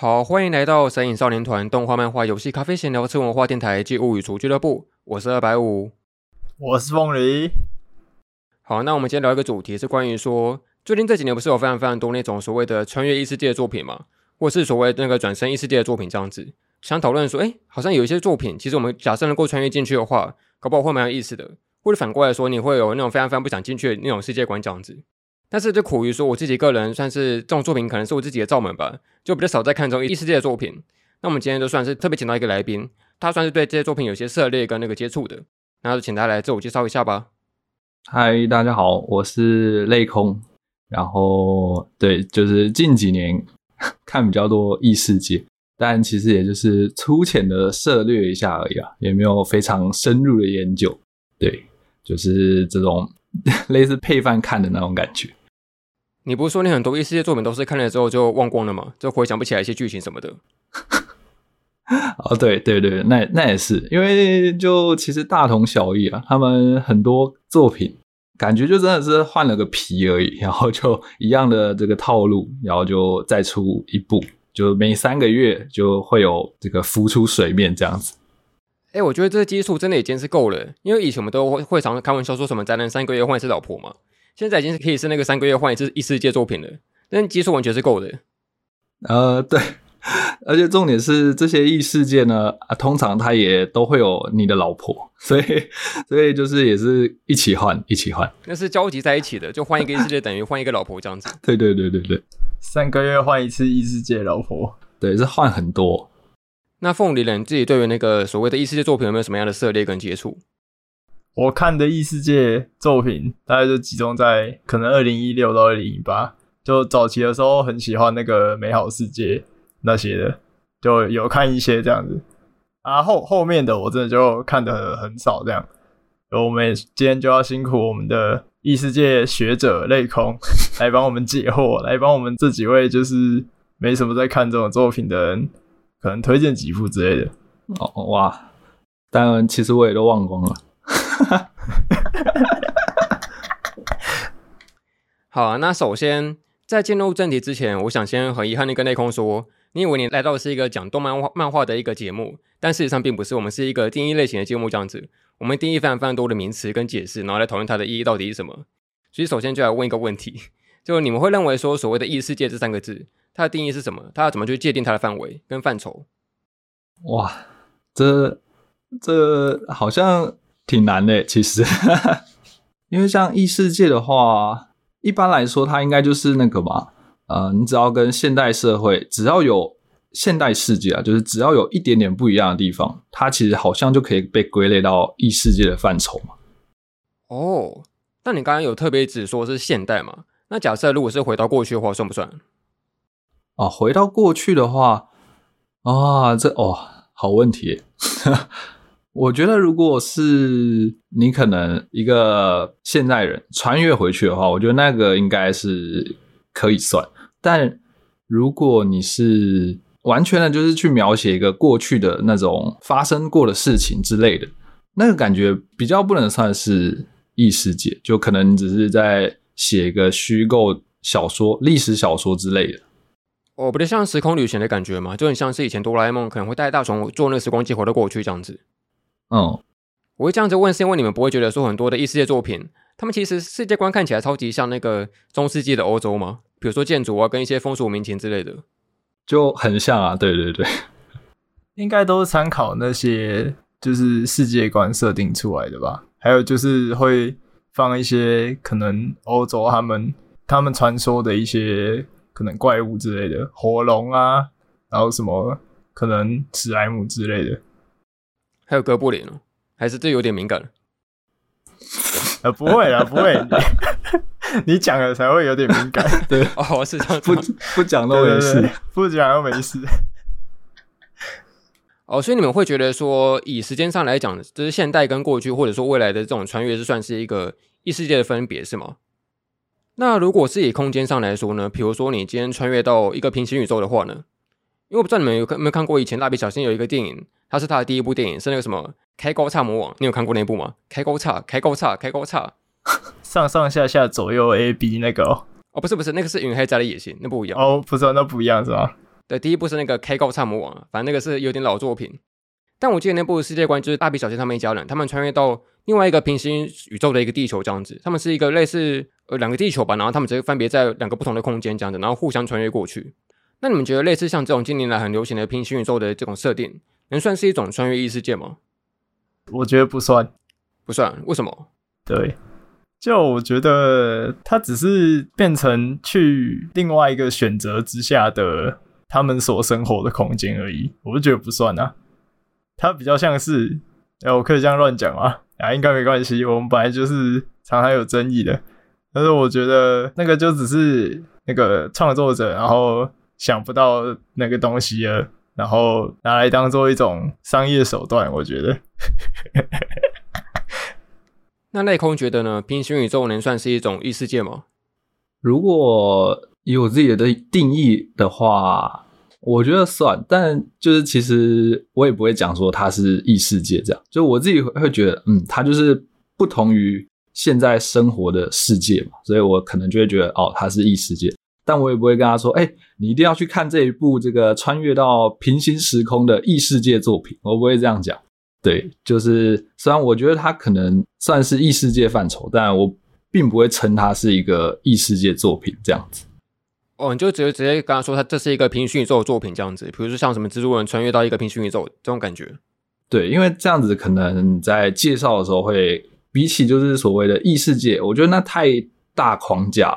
好，欢迎来到神影少年团动画、漫画、游戏、咖啡闲聊、吃文化电台暨物语厨俱乐部。我是二百五，我是凤梨。好，那我们今天聊一个主题，是关于说，最近这几年不是有非常非常多那种所谓的穿越异世界的作品嘛，或是所谓那个转身异世界的作品这样子，想讨论说，哎，好像有一些作品，其实我们假设能够穿越进去的话，搞不好会蛮有意思的。或者反过来说，你会有那种非常非常不想进去的那种世界观这样子。但是就苦于说，我自己个人算是这种作品，可能是我自己的罩门吧，就比较少在看这种异世界的作品。那我们今天就算是特别请到一个来宾，他算是对这些作品有些涉猎跟那个接触的，那就请他来自我介绍一下吧。嗨，大家好，我是泪空。然后对，就是近几年 看比较多异世界，但其实也就是粗浅的涉猎一下而已啊，也没有非常深入的研究。对，就是这种 类似配饭看的那种感觉。你不是说你很多异世界作品都是看了之后就忘光了吗？就回想不起来一些剧情什么的。哦，对对对，那那也是，因为就其实大同小异啊。他们很多作品感觉就真的是换了个皮而已，然后就一样的这个套路，然后就再出一部，就每三个月就会有这个浮出水面这样子。哎，我觉得这个基数真的已经是够了，因为以前我们都会会常开玩笑说什么宅男三个月换一次老婆嘛。现在已经是可以是那个三个月换一次异世界作品了，但基数完全是够的。呃，对，而且重点是这些异世界呢，啊，通常它也都会有你的老婆，所以所以就是也是一起换，一起换，那是交集在一起的，就换一个异世界等于换一个老婆这样子。对对对对对，三个月换一次异世界老婆，对，是换很多。那凤梨人自己对于那个所谓的异世界作品有没有什么样的涉猎跟接触？我看的异世界作品大概就集中在可能二零一六到二零一八，就早期的时候很喜欢那个美好世界那些的，就有看一些这样子。啊后后面的我真的就看的很少这样。我们今天就要辛苦我们的异世界学者泪空 来帮我们解惑，来帮我们这几位就是没什么在看这种作品的人，可能推荐几部之类的。哦哇，当然其实我也都忘光了。好啊，那首先在进入正题之前，我想先很遗憾的跟内空说，你以为你来到的是一个讲动漫画漫画的一个节目，但事实上并不是，我们是一个定义类型的节目这样子。我们定义非常非常多的名词跟解释，然后来讨论它的意义到底是什么。所以首先就来问一个问题，就你们会认为说所谓的异世界这三个字，它的定义是什么？它要怎么去界定它的范围跟范畴？哇，这这好像。挺难的，其实，因为像异世界的话，一般来说，它应该就是那个嘛，呃，你只要跟现代社会，只要有现代世界啊，就是只要有一点点不一样的地方，它其实好像就可以被归类到异世界的范畴嘛。哦，那你刚刚有特别指说是现代嘛？那假设如果是回到过去的话，算不算？啊，回到过去的话，啊，这哦，好问题。我觉得，如果是你可能一个现代人穿越回去的话，我觉得那个应该是可以算。但如果你是完全的，就是去描写一个过去的那种发生过的事情之类的，那个感觉比较不能算是异世界，就可能你只是在写一个虚构小说、历史小说之类的。哦，不就像时空旅行的感觉吗？就很像是以前哆啦 A 梦可能会带大雄坐那个时光机回到过去这样子。嗯，我会这样子问，是因为你们不会觉得说很多的异世界作品，他们其实世界观看起来超级像那个中世纪的欧洲吗？比如说建筑啊，跟一些风俗民情之类的，就很像啊。对对对，应该都是参考那些就是世界观设定出来的吧。还有就是会放一些可能欧洲他们他们传说的一些可能怪物之类的，火龙啊，然后什么可能史莱姆之类的。还有哥布林哦，还是这有点敏感？呃，不会啊，不会，你讲了才会有点敏感。对，哦，是这样，不不讲都没事，不讲都没事。哦，所以你们会觉得说，以时间上来讲，就是现代跟过去，或者说未来的这种穿越，是算是一个异世界的分别，是吗？那如果是以空间上来说呢？比如说你今天穿越到一个平行宇宙的话呢？因为我不知道你们有没有看过以前蜡笔小新有一个电影。它是他的第一部电影，是那个什么开高叉魔王，你有看过那部吗？开高叉，开高叉，开高叉，上上下下左右 A B 那个哦，哦不是不是，那个是云黑家的野心，那不一样哦，不是那不一样是吧？对，第一部是那个开高差魔王，反正那个是有点老作品。但我记得那部世界观就是蜡笔小新他们一家人，他们穿越到另外一个平行宇宙的一个地球这样子。他们是一个类似呃两个地球吧，然后他们直接分别在两个不同的空间这样子，然后互相穿越过去。那你们觉得类似像这种近年来很流行的平行宇宙的这种设定，能算是一种穿越异世界吗？我觉得不算，不算。为什么？对，就我觉得它只是变成去另外一个选择之下的他们所生活的空间而已，我就觉得不算啊。它比较像是，哎、欸，我可以这样乱讲吗？啊，应该没关系。我们本来就是常常有争议的，但是我觉得那个就只是那个创作者，然后想不到那个东西了，然后拿来当做一种商业手段。我觉得。那内空觉得呢？平行宇宙能算是一种异世界吗？如果以我自己的定义的话。我觉得算，但就是其实我也不会讲说它是异世界这样，就我自己会觉得，嗯，它就是不同于现在生活的世界嘛，所以我可能就会觉得，哦，它是异世界，但我也不会跟他说，哎，你一定要去看这一部这个穿越到平行时空的异世界作品，我不会这样讲。对，就是虽然我觉得它可能算是异世界范畴，但我并不会称它是一个异世界作品这样子。哦，你就直接直接跟他说，他这是一个平行宇宙的作品这样子，比如说像什么蜘蛛人穿越到一个平行宇宙这种感觉。对，因为这样子可能在介绍的时候会比起就是所谓的异世界，我觉得那太大框架，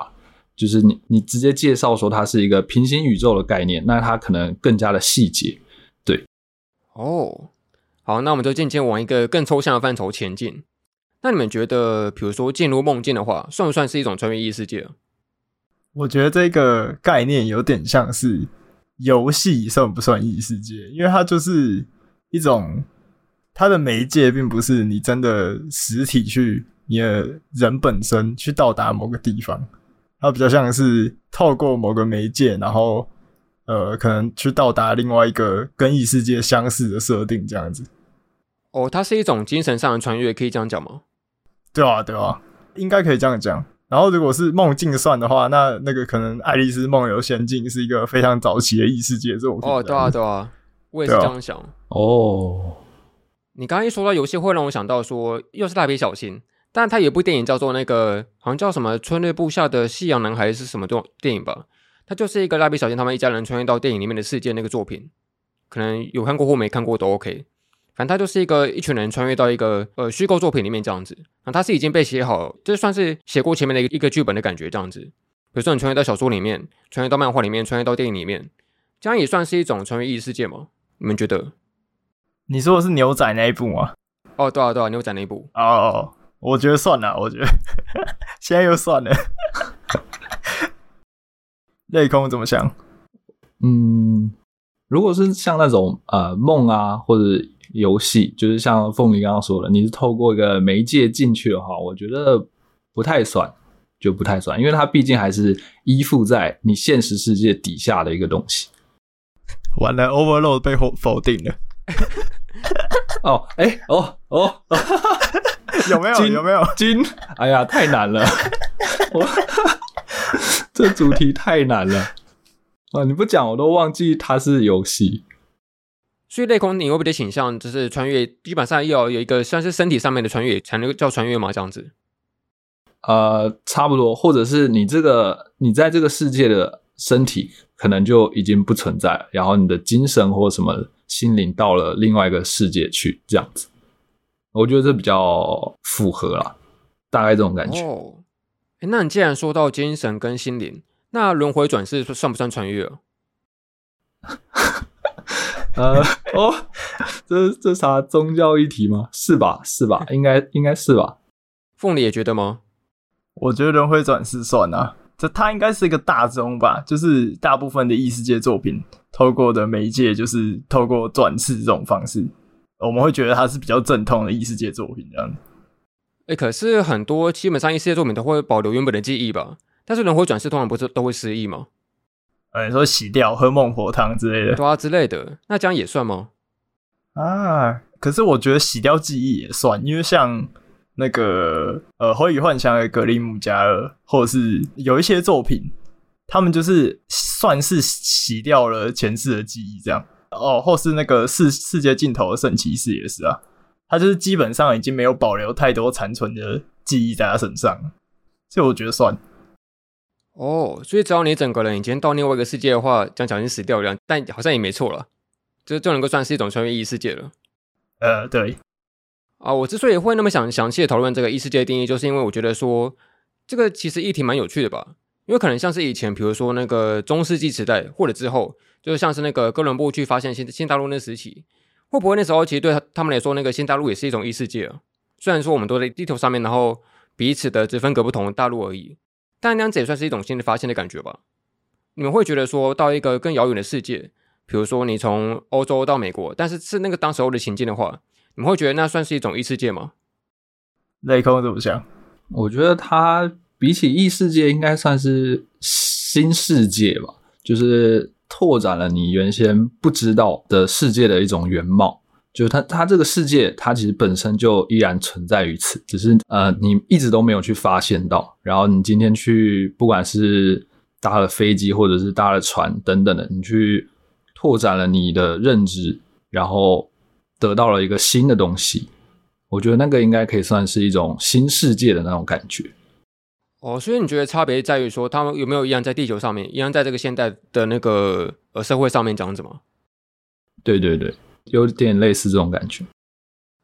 就是你你直接介绍说它是一个平行宇宙的概念，那它可能更加的细节。对，哦，好，那我们就渐渐往一个更抽象的范畴前进。那你们觉得，比如说进入梦境的话，算不算是一种穿越异世界？我觉得这个概念有点像是游戏算不算异世界？因为它就是一种它的媒介，并不是你真的实体去你的人本身去到达某个地方，它比较像是透过某个媒介，然后呃，可能去到达另外一个跟异世界相似的设定这样子。哦，它是一种精神上的穿越，可以这样讲吗？对啊，对啊，应该可以这样讲。然后，如果是梦境算的话，那那个可能《爱丽丝梦游仙境》是一个非常早期的异世界这种。哦，对啊，对啊，我也是这样想。哦，你刚刚一说到游戏，会让我想到说，又是蜡笔小新，但他有一部电影叫做那个，好像叫什么《春日部下的夕阳男孩》是什么电电影吧？它就是一个蜡笔小新他们一家人穿越到电影里面的世界那个作品，可能有看过或没看过都 OK。反正它就是一个一群人穿越到一个呃虚构作品里面这样子，那它是已经被写好，这算是写过前面的一个一个剧本的感觉这样子。比如说你穿越到小说里面，穿越到漫画里面，穿越到电影里面，这样也算是一种穿越异世界吗？你们觉得？你说的是牛仔那一部吗？哦，对啊，对啊，牛仔那一部。哦，我觉得算了，我觉得 现在又算了。内空怎么想？嗯，如果是像那种呃梦啊，或者。游戏就是像凤梨刚刚说的，你是透过一个媒介进去的话，我觉得不太算，就不太算，因为它毕竟还是依附在你现实世界底下的一个东西。完了，Overload 被否否定了。哦，哎、欸，哦，哦，有没有？有没有？金？哎呀，太难了，我 这主题太难了啊！你不讲我都忘记它是游戏。所以内空，你会不会倾向就是穿越？基本上要有一个算是身体上面的穿越才能叫穿越吗？这样子？呃，差不多，或者是你这个你在这个世界的身体可能就已经不存在了，然后你的精神或什么心灵到了另外一个世界去，这样子。我觉得这比较符合啦，大概这种感觉。哦，诶，那你既然说到精神跟心灵，那轮回转世算不算穿越啊？呃哦，这这啥宗教议题吗？是吧？是吧？应该应该是吧？凤梨也觉得吗？我觉得轮回转世算啊，这它应该是一个大宗吧，就是大部分的异世界作品透过的媒介就是透过转世这种方式，我们会觉得它是比较正统的异世界作品这样。哎、欸，可是很多基本上异世界作品都会保留原本的记忆吧？但是轮回转世通常不是都会失忆吗？呃，你说洗掉、喝孟婆汤之类的，对啊之类的，那这样也算吗？啊，可是我觉得洗掉记忆也算，因为像那个呃《火与幻想》的格林姆加尔，或者是有一些作品，他们就是算是洗掉了前世的记忆，这样哦。或是那个世世界尽头的圣骑士也是啊，他就是基本上已经没有保留太多残存的记忆在他身上，所以我觉得算。哦，所以只要你整个人已经到另外一个世界的话，讲讲已经死掉了，但好像也没错了，这就能够算是一种穿越异世界了。呃，对。啊，我之所以会那么想详细的讨论这个异世界的定义，就是因为我觉得说这个其实议题蛮有趣的吧。因为可能像是以前，比如说那个中世纪时代，或者之后，就是像是那个哥伦布去发现新新大陆那时期，会不会那时候其实对他们来说，那个新大陆也是一种异世界啊？虽然说我们都在地球上面，然后彼此的只分隔不同的大陆而已，但那样子也算是一种新的发现的感觉吧？你们会觉得说到一个更遥远的世界，比如说你从欧洲到美国，但是是那个当时候的情境的话，你们会觉得那算是一种异世界吗？雷空怎么想？我觉得他。比起异世界，应该算是新世界吧，就是拓展了你原先不知道的世界的一种原貌。就是它，它这个世界，它其实本身就依然存在于此，只是呃，你一直都没有去发现到。然后你今天去，不管是搭了飞机，或者是搭了船等等的，你去拓展了你的认知，然后得到了一个新的东西。我觉得那个应该可以算是一种新世界的那种感觉。哦，所以你觉得差别在于说，他们有没有一样在地球上面，一样在这个现代的那个呃社会上面这样子吗？对对对，有点类似这种感觉。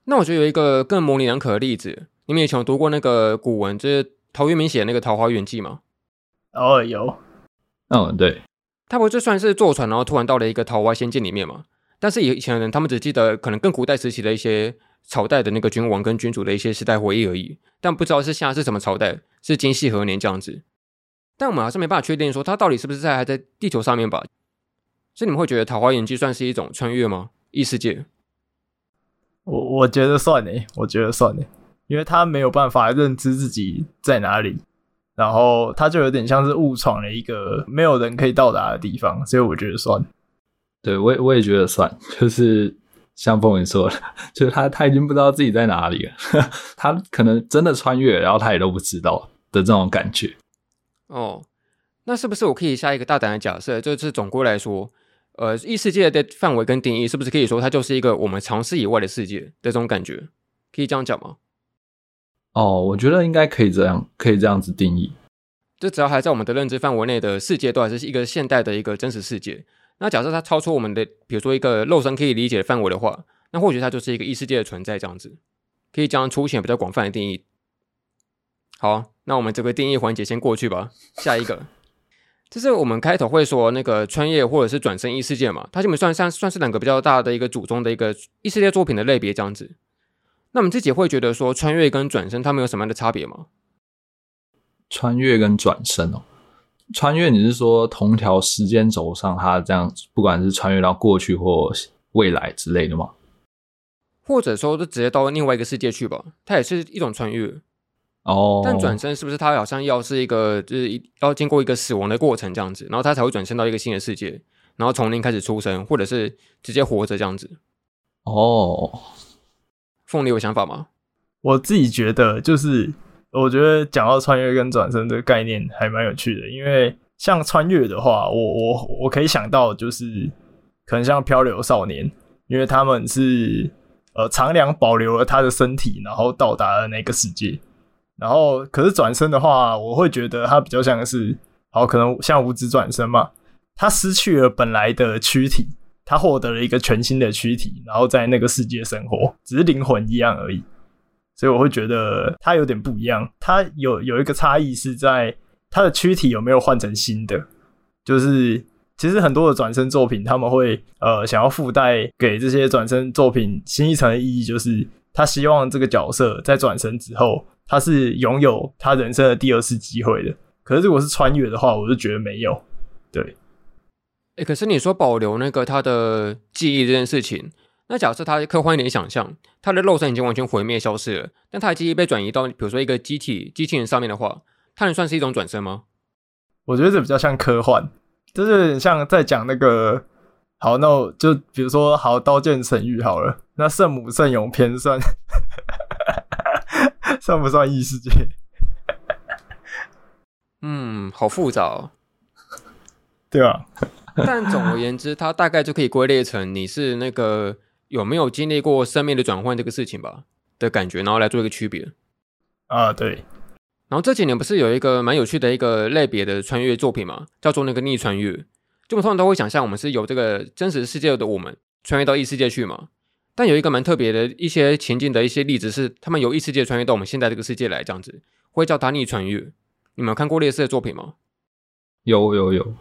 那我觉得有一个更模棱两可的例子，你们以前有读过那个古文，就是陶渊明写的那个《桃花源记》吗？哦，有。嗯，对。他不就算是坐船，然后突然到了一个桃花仙境里面嘛？但是以前的人，他们只记得可能更古代时期的一些。朝代的那个君王跟君主的一些时代回忆而已，但不知道是现在是什么朝代，是今夕何年这样子。但我们还是没办法确定说它到底是不是在还在地球上面吧。所以你们会觉得《桃花源记》算是一种穿越吗？异世界？我我觉得算呢，我觉得算呢，因为他没有办法认知自己在哪里，然后他就有点像是误闯了一个没有人可以到达的地方，所以我觉得算。对，我也我也觉得算，就是。像凤云说的，就是他他已经不知道自己在哪里了，他可能真的穿越，然后他也都不知道的这种感觉。哦，那是不是我可以下一个大胆的假设，就是总归来说，呃，异世界的范围跟定义，是不是可以说它就是一个我们常识以外的世界的这种感觉？可以这样讲吗？哦，我觉得应该可以这样，可以这样子定义。就只要还在我们的认知范围内的世界，都还是一个现代的一个真实世界。那假设它超出我们的，比如说一个肉身可以理解的范围的话，那或许它就是一个异世界的存在，这样子可以这样粗浅比较广泛的定义。好，那我们这个定义环节先过去吧。下一个，就是我们开头会说那个穿越或者是转生异世界嘛，它基本算算算是两个比较大的一个祖宗的一个异世界作品的类别这样子。那我们自己会觉得说穿越跟转生它们有什么样的差别吗？穿越跟转生哦。穿越，你是说同条时间轴上，它这样不管是穿越到过去或未来之类的吗？或者说，就直接到另外一个世界去吧，它也是一种穿越哦。但转身是不是它好像要是一个，就是要经过一个死亡的过程这样子，然后它才会转身到一个新的世界，然后从零开始出生，或者是直接活着这样子？哦，凤梨有想法吗？我自己觉得就是。我觉得讲到穿越跟转生这个概念还蛮有趣的，因为像穿越的话，我我我可以想到就是可能像漂流少年，因为他们是呃长良保留了他的身体，然后到达了那个世界。然后可是转生的话，我会觉得他比较像是，好可能像无职转生嘛，他失去了本来的躯体，他获得了一个全新的躯体，然后在那个世界生活，只是灵魂一样而已。所以我会觉得它有点不一样，它有有一个差异是在它的躯体有没有换成新的。就是其实很多的转生作品，他们会呃想要附带给这些转生作品新一层的意义，就是他希望这个角色在转生之后，他是拥有他人生的第二次机会的。可是如果是穿越的话，我就觉得没有。对，哎、可是你说保留那个他的记忆这件事情。那假设他科幻一点想象，他的肉身已经完全毁灭消失了，但他的记忆被转移到比如说一个机体机器人上面的话，它能算是一种转生吗？我觉得这比较像科幻，就是像在讲那个。好，那我就比如说，好，刀剑神域好了，那圣母圣勇篇算 算不算异世界？嗯，好复杂哦。对吧？但总而言之，它大概就可以归类成你是那个有没有经历过生命的转换这个事情吧的感觉，然后来做一个区别。啊，对。然后这几年不是有一个蛮有趣的一个类别的穿越作品嘛，叫做那个逆穿越。就我们通常都会想象我们是有这个真实世界的我们穿越到异世界去嘛。但有一个蛮特别的一些情境的一些例子是，他们由异世界穿越到我们现在这个世界来，这样子会叫它逆穿越。你们有看过类似的作品吗？有有有，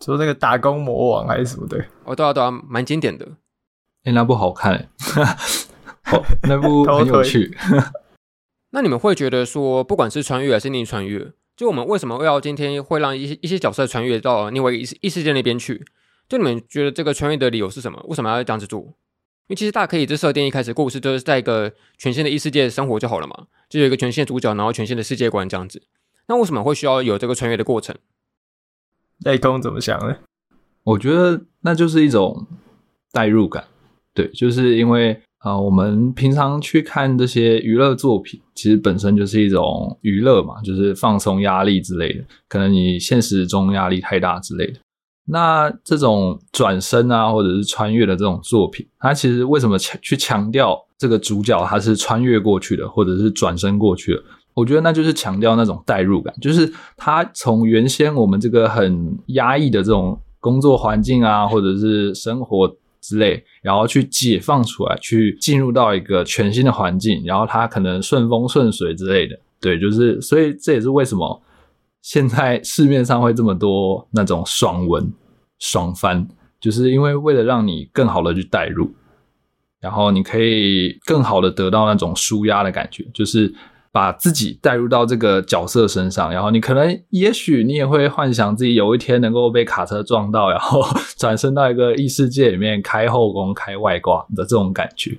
说那个打工魔王还是什么的？哦，对啊对啊，蛮经典的。哎、欸，那部好看，哦，那部 很有趣。那你们会觉得说，不管是穿越还是逆穿越，就我们为什么要今天会让一些一些角色穿越到另外一异世界那边去？就你们觉得这个穿越的理由是什么？为什么要这样子做？因为其实大家可以这设定一开始故事就是在一个全新的异世界生活就好了嘛，就有一个全新的主角，然后全新的世界观这样子。那为什么会需要有这个穿越的过程？内功怎么想呢？我觉得那就是一种代入感，对，就是因为。啊、我们平常去看这些娱乐作品，其实本身就是一种娱乐嘛，就是放松压力之类的。可能你现实中压力太大之类的，那这种转身啊，或者是穿越的这种作品，它其实为什么强去强调这个主角他是穿越过去的，或者是转身过去的？我觉得那就是强调那种代入感，就是他从原先我们这个很压抑的这种工作环境啊，或者是生活。之类，然后去解放出来，去进入到一个全新的环境，然后他可能顺风顺水之类的，对，就是，所以这也是为什么现在市面上会这么多那种爽文、爽番，就是因为为了让你更好的去代入，然后你可以更好的得到那种舒压的感觉，就是。把自己带入到这个角色身上，然后你可能，也许你也会幻想自己有一天能够被卡车撞到，然后转身到一个异世界里面开后宫、开外挂的这种感觉，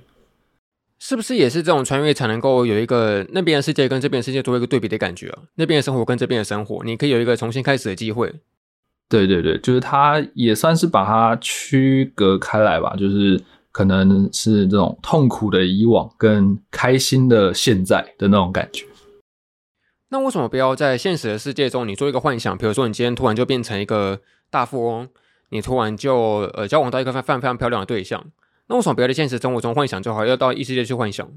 是不是也是这种穿越才能够有一个那边的世界跟这边的世界做一个对比的感觉啊？那边的生活跟这边的生活，你可以有一个重新开始的机会。对对对，就是它也算是把它区隔开来吧，就是。可能是这种痛苦的以往跟开心的现在的那种感觉。那为什么不要在现实的世界中，你做一个幻想？比如说，你今天突然就变成一个大富翁，你突然就呃交往到一个非常非常漂亮的对象。那为什么不要在现实生活中幻想就好，要到异世界去幻想？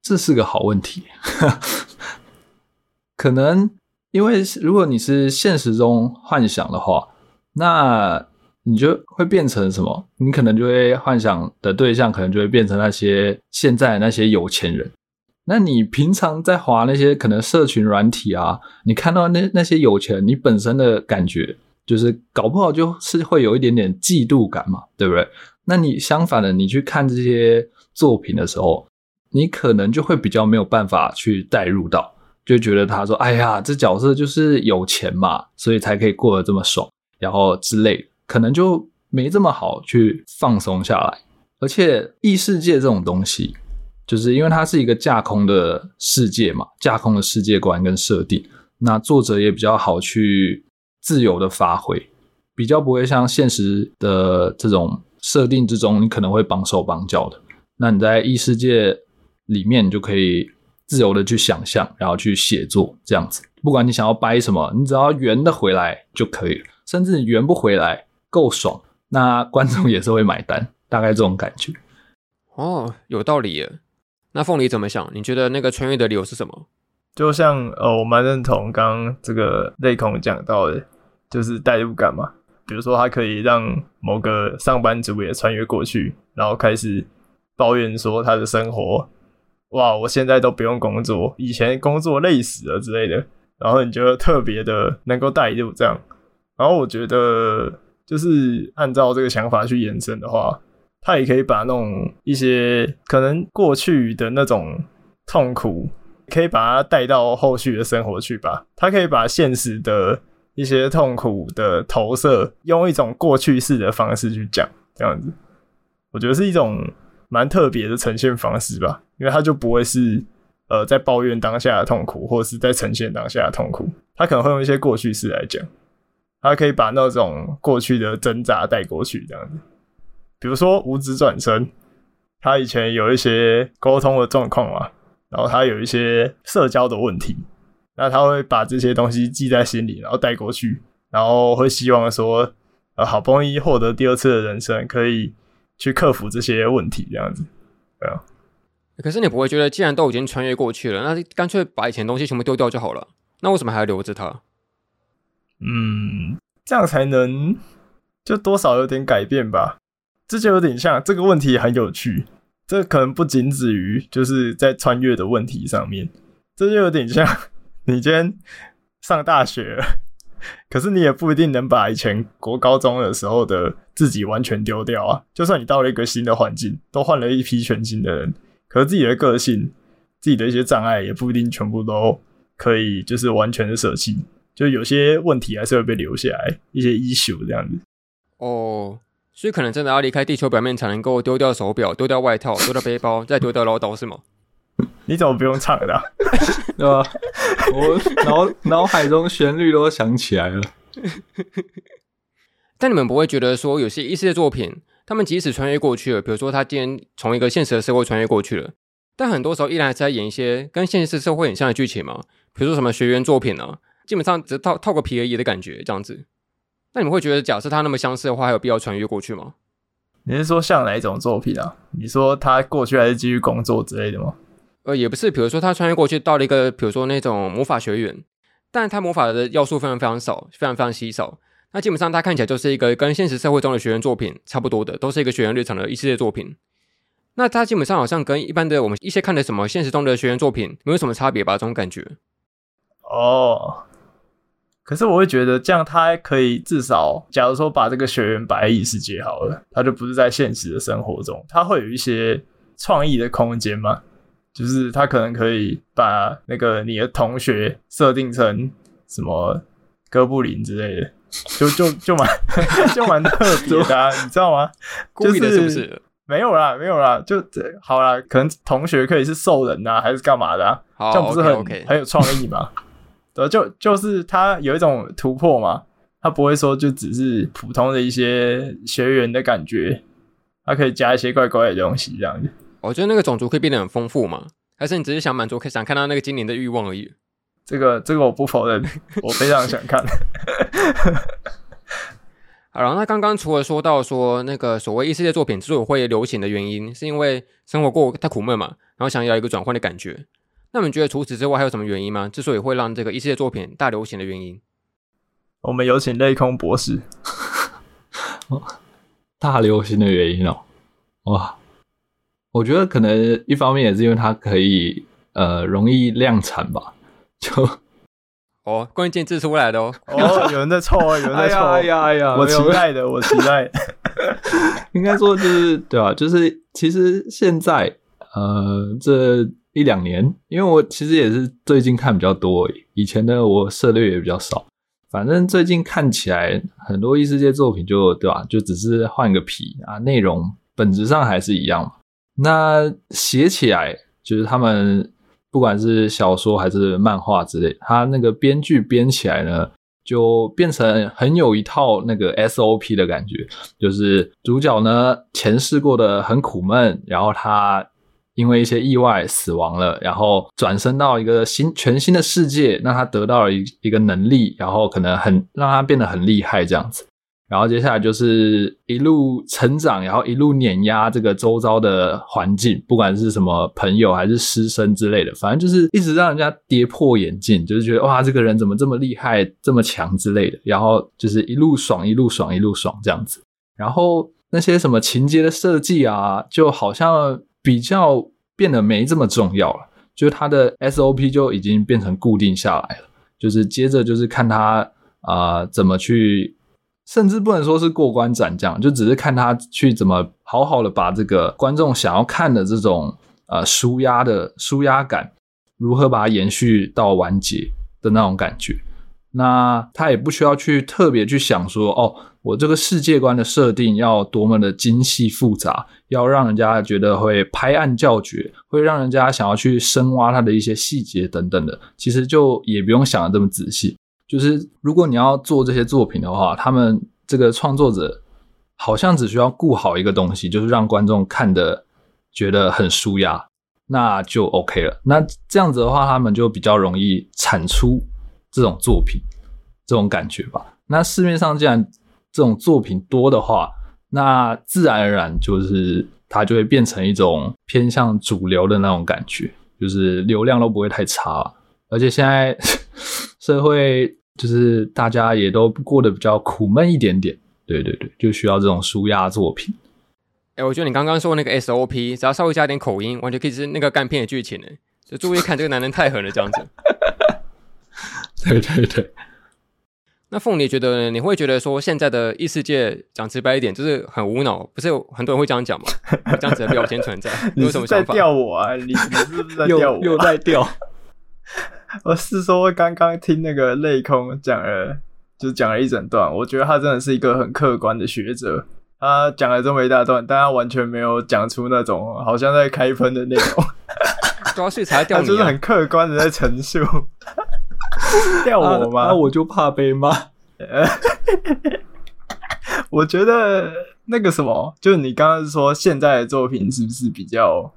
这是个好问题。可能因为如果你是现实中幻想的话，那。你就会变成什么？你可能就会幻想的对象，可能就会变成那些现在那些有钱人。那你平常在滑那些可能社群软体啊，你看到那那些有钱，你本身的感觉就是搞不好就是会有一点点嫉妒感嘛，对不对？那你相反的，你去看这些作品的时候，你可能就会比较没有办法去带入到，就觉得他说：“哎呀，这角色就是有钱嘛，所以才可以过得这么爽，然后之类的。”可能就没这么好去放松下来，而且异世界这种东西，就是因为它是一个架空的世界嘛，架空的世界观跟设定，那作者也比较好去自由的发挥，比较不会像现实的这种设定之中，你可能会绑手绑脚的。那你在异世界里面，你就可以自由的去想象，然后去写作这样子。不管你想要掰什么，你只要圆的回来就可以了，甚至圆不回来。够爽，那观众也是会买单，大概这种感觉。哦，有道理耶。那凤梨怎么想？你觉得那个穿越的理由是什么？就像呃，我蛮认同刚刚这个类孔讲到的，就是代入感嘛。比如说，他可以让某个上班族也穿越过去，然后开始抱怨说他的生活，哇，我现在都不用工作，以前工作累死了之类的。然后你就特别的能够代入这样。然后我觉得。就是按照这个想法去延伸的话，他也可以把那种一些可能过去的那种痛苦，可以把它带到后续的生活去吧。他可以把现实的一些痛苦的投射，用一种过去式的方式去讲，这样子，我觉得是一种蛮特别的呈现方式吧。因为他就不会是呃在抱怨当下的痛苦，或者是在呈现当下的痛苦，他可能会用一些过去式来讲。他可以把那种过去的挣扎带过去，这样子。比如说五指转生，他以前有一些沟通的状况嘛，然后他有一些社交的问题，那他会把这些东西记在心里，然后带过去，然后会希望说，呃，好不容易获得第二次的人生，可以去克服这些问题，这样子，对啊。可是你不会觉得，既然都已经穿越过去了，那干脆把以前东西全部丢掉就好了？那为什么还要留着它？嗯，这样才能就多少有点改变吧。这就有点像这个问题很有趣，这可能不仅止于就是在穿越的问题上面，这就有点像你今天上大学，可是你也不一定能把以前国高中的时候的自己完全丢掉啊。就算你到了一个新的环境，都换了一批全新的人，可是自己的个性、自己的一些障碍也不一定全部都可以就是完全的舍弃，就有些问题还是会被留下来，一些 issue 这样子。哦。所以可能真的要离开地球表面才能够丢掉手表、丢掉外套、丢掉背包，再丢掉唠叨，是吗？你怎么不用唱的、啊？对吧？我脑脑海中旋律都想起来了。但你们不会觉得说，有些异世界作品，他们即使穿越过去了，比如说他今天从一个现实的社会穿越过去了，但很多时候依然还是在演一些跟现实社会很像的剧情嘛？比如说什么学员作品啊，基本上只套套个皮而已的感觉，这样子。那你们会觉得，假设他那么相似的话，还有必要穿越过去吗？你是说像哪一种作品啊？你说他过去还是继续工作之类的吗？呃，也不是，比如说他穿越过去到了一个，比如说那种魔法学院，但他魔法的要素非常非常少，非常非常稀少。那基本上他看起来就是一个跟现实社会中的学院作品差不多的，都是一个学院日常的一系列作品。那他基本上好像跟一般的我们一些看的什么现实中的学院作品没有什么差别吧？这种感觉。哦。可是我会觉得这样，他可以至少，假如说把这个学员摆在异世界好了，他就不是在现实的生活中，他会有一些创意的空间嘛？就是他可能可以把那个你的同学设定成什么哥布林之类的，就就就蛮 就蛮特别的啊，你知道吗？故意的是不是？没有啦，没有啦，就好啦。可能同学可以是兽人啊，还是干嘛的这样不是很 okay, okay. 很有创意吗？对，就就是他有一种突破嘛，他不会说就只是普通的一些学员的感觉，他可以加一些怪怪的东西这样子。我觉得那个种族可以变得很丰富嘛，还是你只是想满足想看到那个精灵的欲望而已？这个这个我不否认，我非常想看。好，然后那刚刚除了说到说那个所谓异世界作品之所以会流行的原因，是因为生活过太苦闷嘛，然后想要一个转换的感觉。那你们觉得除此之外还有什么原因吗？之所以会让这个一系列作品大流行的原因？我们有请内空博士。大流行的原因哦，哇，我觉得可能一方面也是因为它可以呃容易量产吧，就哦关键字出来的哦，哦有人在凑啊，有人在凑，哎呀哎呀，我期待的，我期待，应该说就是对吧、啊？就是其实现在呃这。一两年，因为我其实也是最近看比较多，以前呢我涉猎也比较少。反正最近看起来很多异世界作品就对吧，就只是换个皮啊，内容本质上还是一样。那写起来就是他们不管是小说还是漫画之类，他那个编剧编起来呢，就变成很有一套那个 SOP 的感觉，就是主角呢前世过得很苦闷，然后他。因为一些意外死亡了，然后转生到一个新全新的世界，让他得到了一一个能力，然后可能很让他变得很厉害这样子。然后接下来就是一路成长，然后一路碾压这个周遭的环境，不管是什么朋友还是师生之类的，反正就是一直让人家跌破眼镜，就是觉得哇，这个人怎么这么厉害，这么强之类的。然后就是一路爽，一路爽，一路爽这样子。然后那些什么情节的设计啊，就好像。比较变得没这么重要了，就是它的 SOP 就已经变成固定下来了，就是接着就是看他啊、怎么去，甚至不能说是过关斩将，就只是看他去怎么好好的把这个观众想要看的这种呃舒压的舒压感，如何把它延续到完结的那种感觉。那他也不需要去特别去想说，哦，我这个世界观的设定要多么的精细复杂，要让人家觉得会拍案叫绝，会让人家想要去深挖它的一些细节等等的。其实就也不用想的这么仔细。就是如果你要做这些作品的话，他们这个创作者好像只需要顾好一个东西，就是让观众看得觉得很舒压，那就 OK 了。那这样子的话，他们就比较容易产出。这种作品，这种感觉吧。那市面上既然这种作品多的话，那自然而然就是它就会变成一种偏向主流的那种感觉，就是流量都不会太差。而且现在 社会就是大家也都过得比较苦闷一点点，对对对，就需要这种舒压作品。哎，我觉得你刚刚说那个 SOP，只要稍微加点口音，完全可以是那个干片的剧情呢。就注意看这个男人太狠了，这样子。对 对对。那凤梨觉得呢？你会觉得说现在的异世界讲直白一点，就是很无脑，不是有很多人会这样讲吗？这样子的标签存在，你有什么想法？在钓我啊？你你是不是在钓我？又又在钓？我是说，刚刚听那个泪空讲了，就讲了一整段。我觉得他真的是一个很客观的学者，他讲了这么一大段，但他完全没有讲出那种好像在开喷的内容。主要是才钓你，就是很客观的在陈述。钓我吗？那、啊啊、我就怕被骂。我觉得那个什么，就是你刚刚说现在的作品是不是比较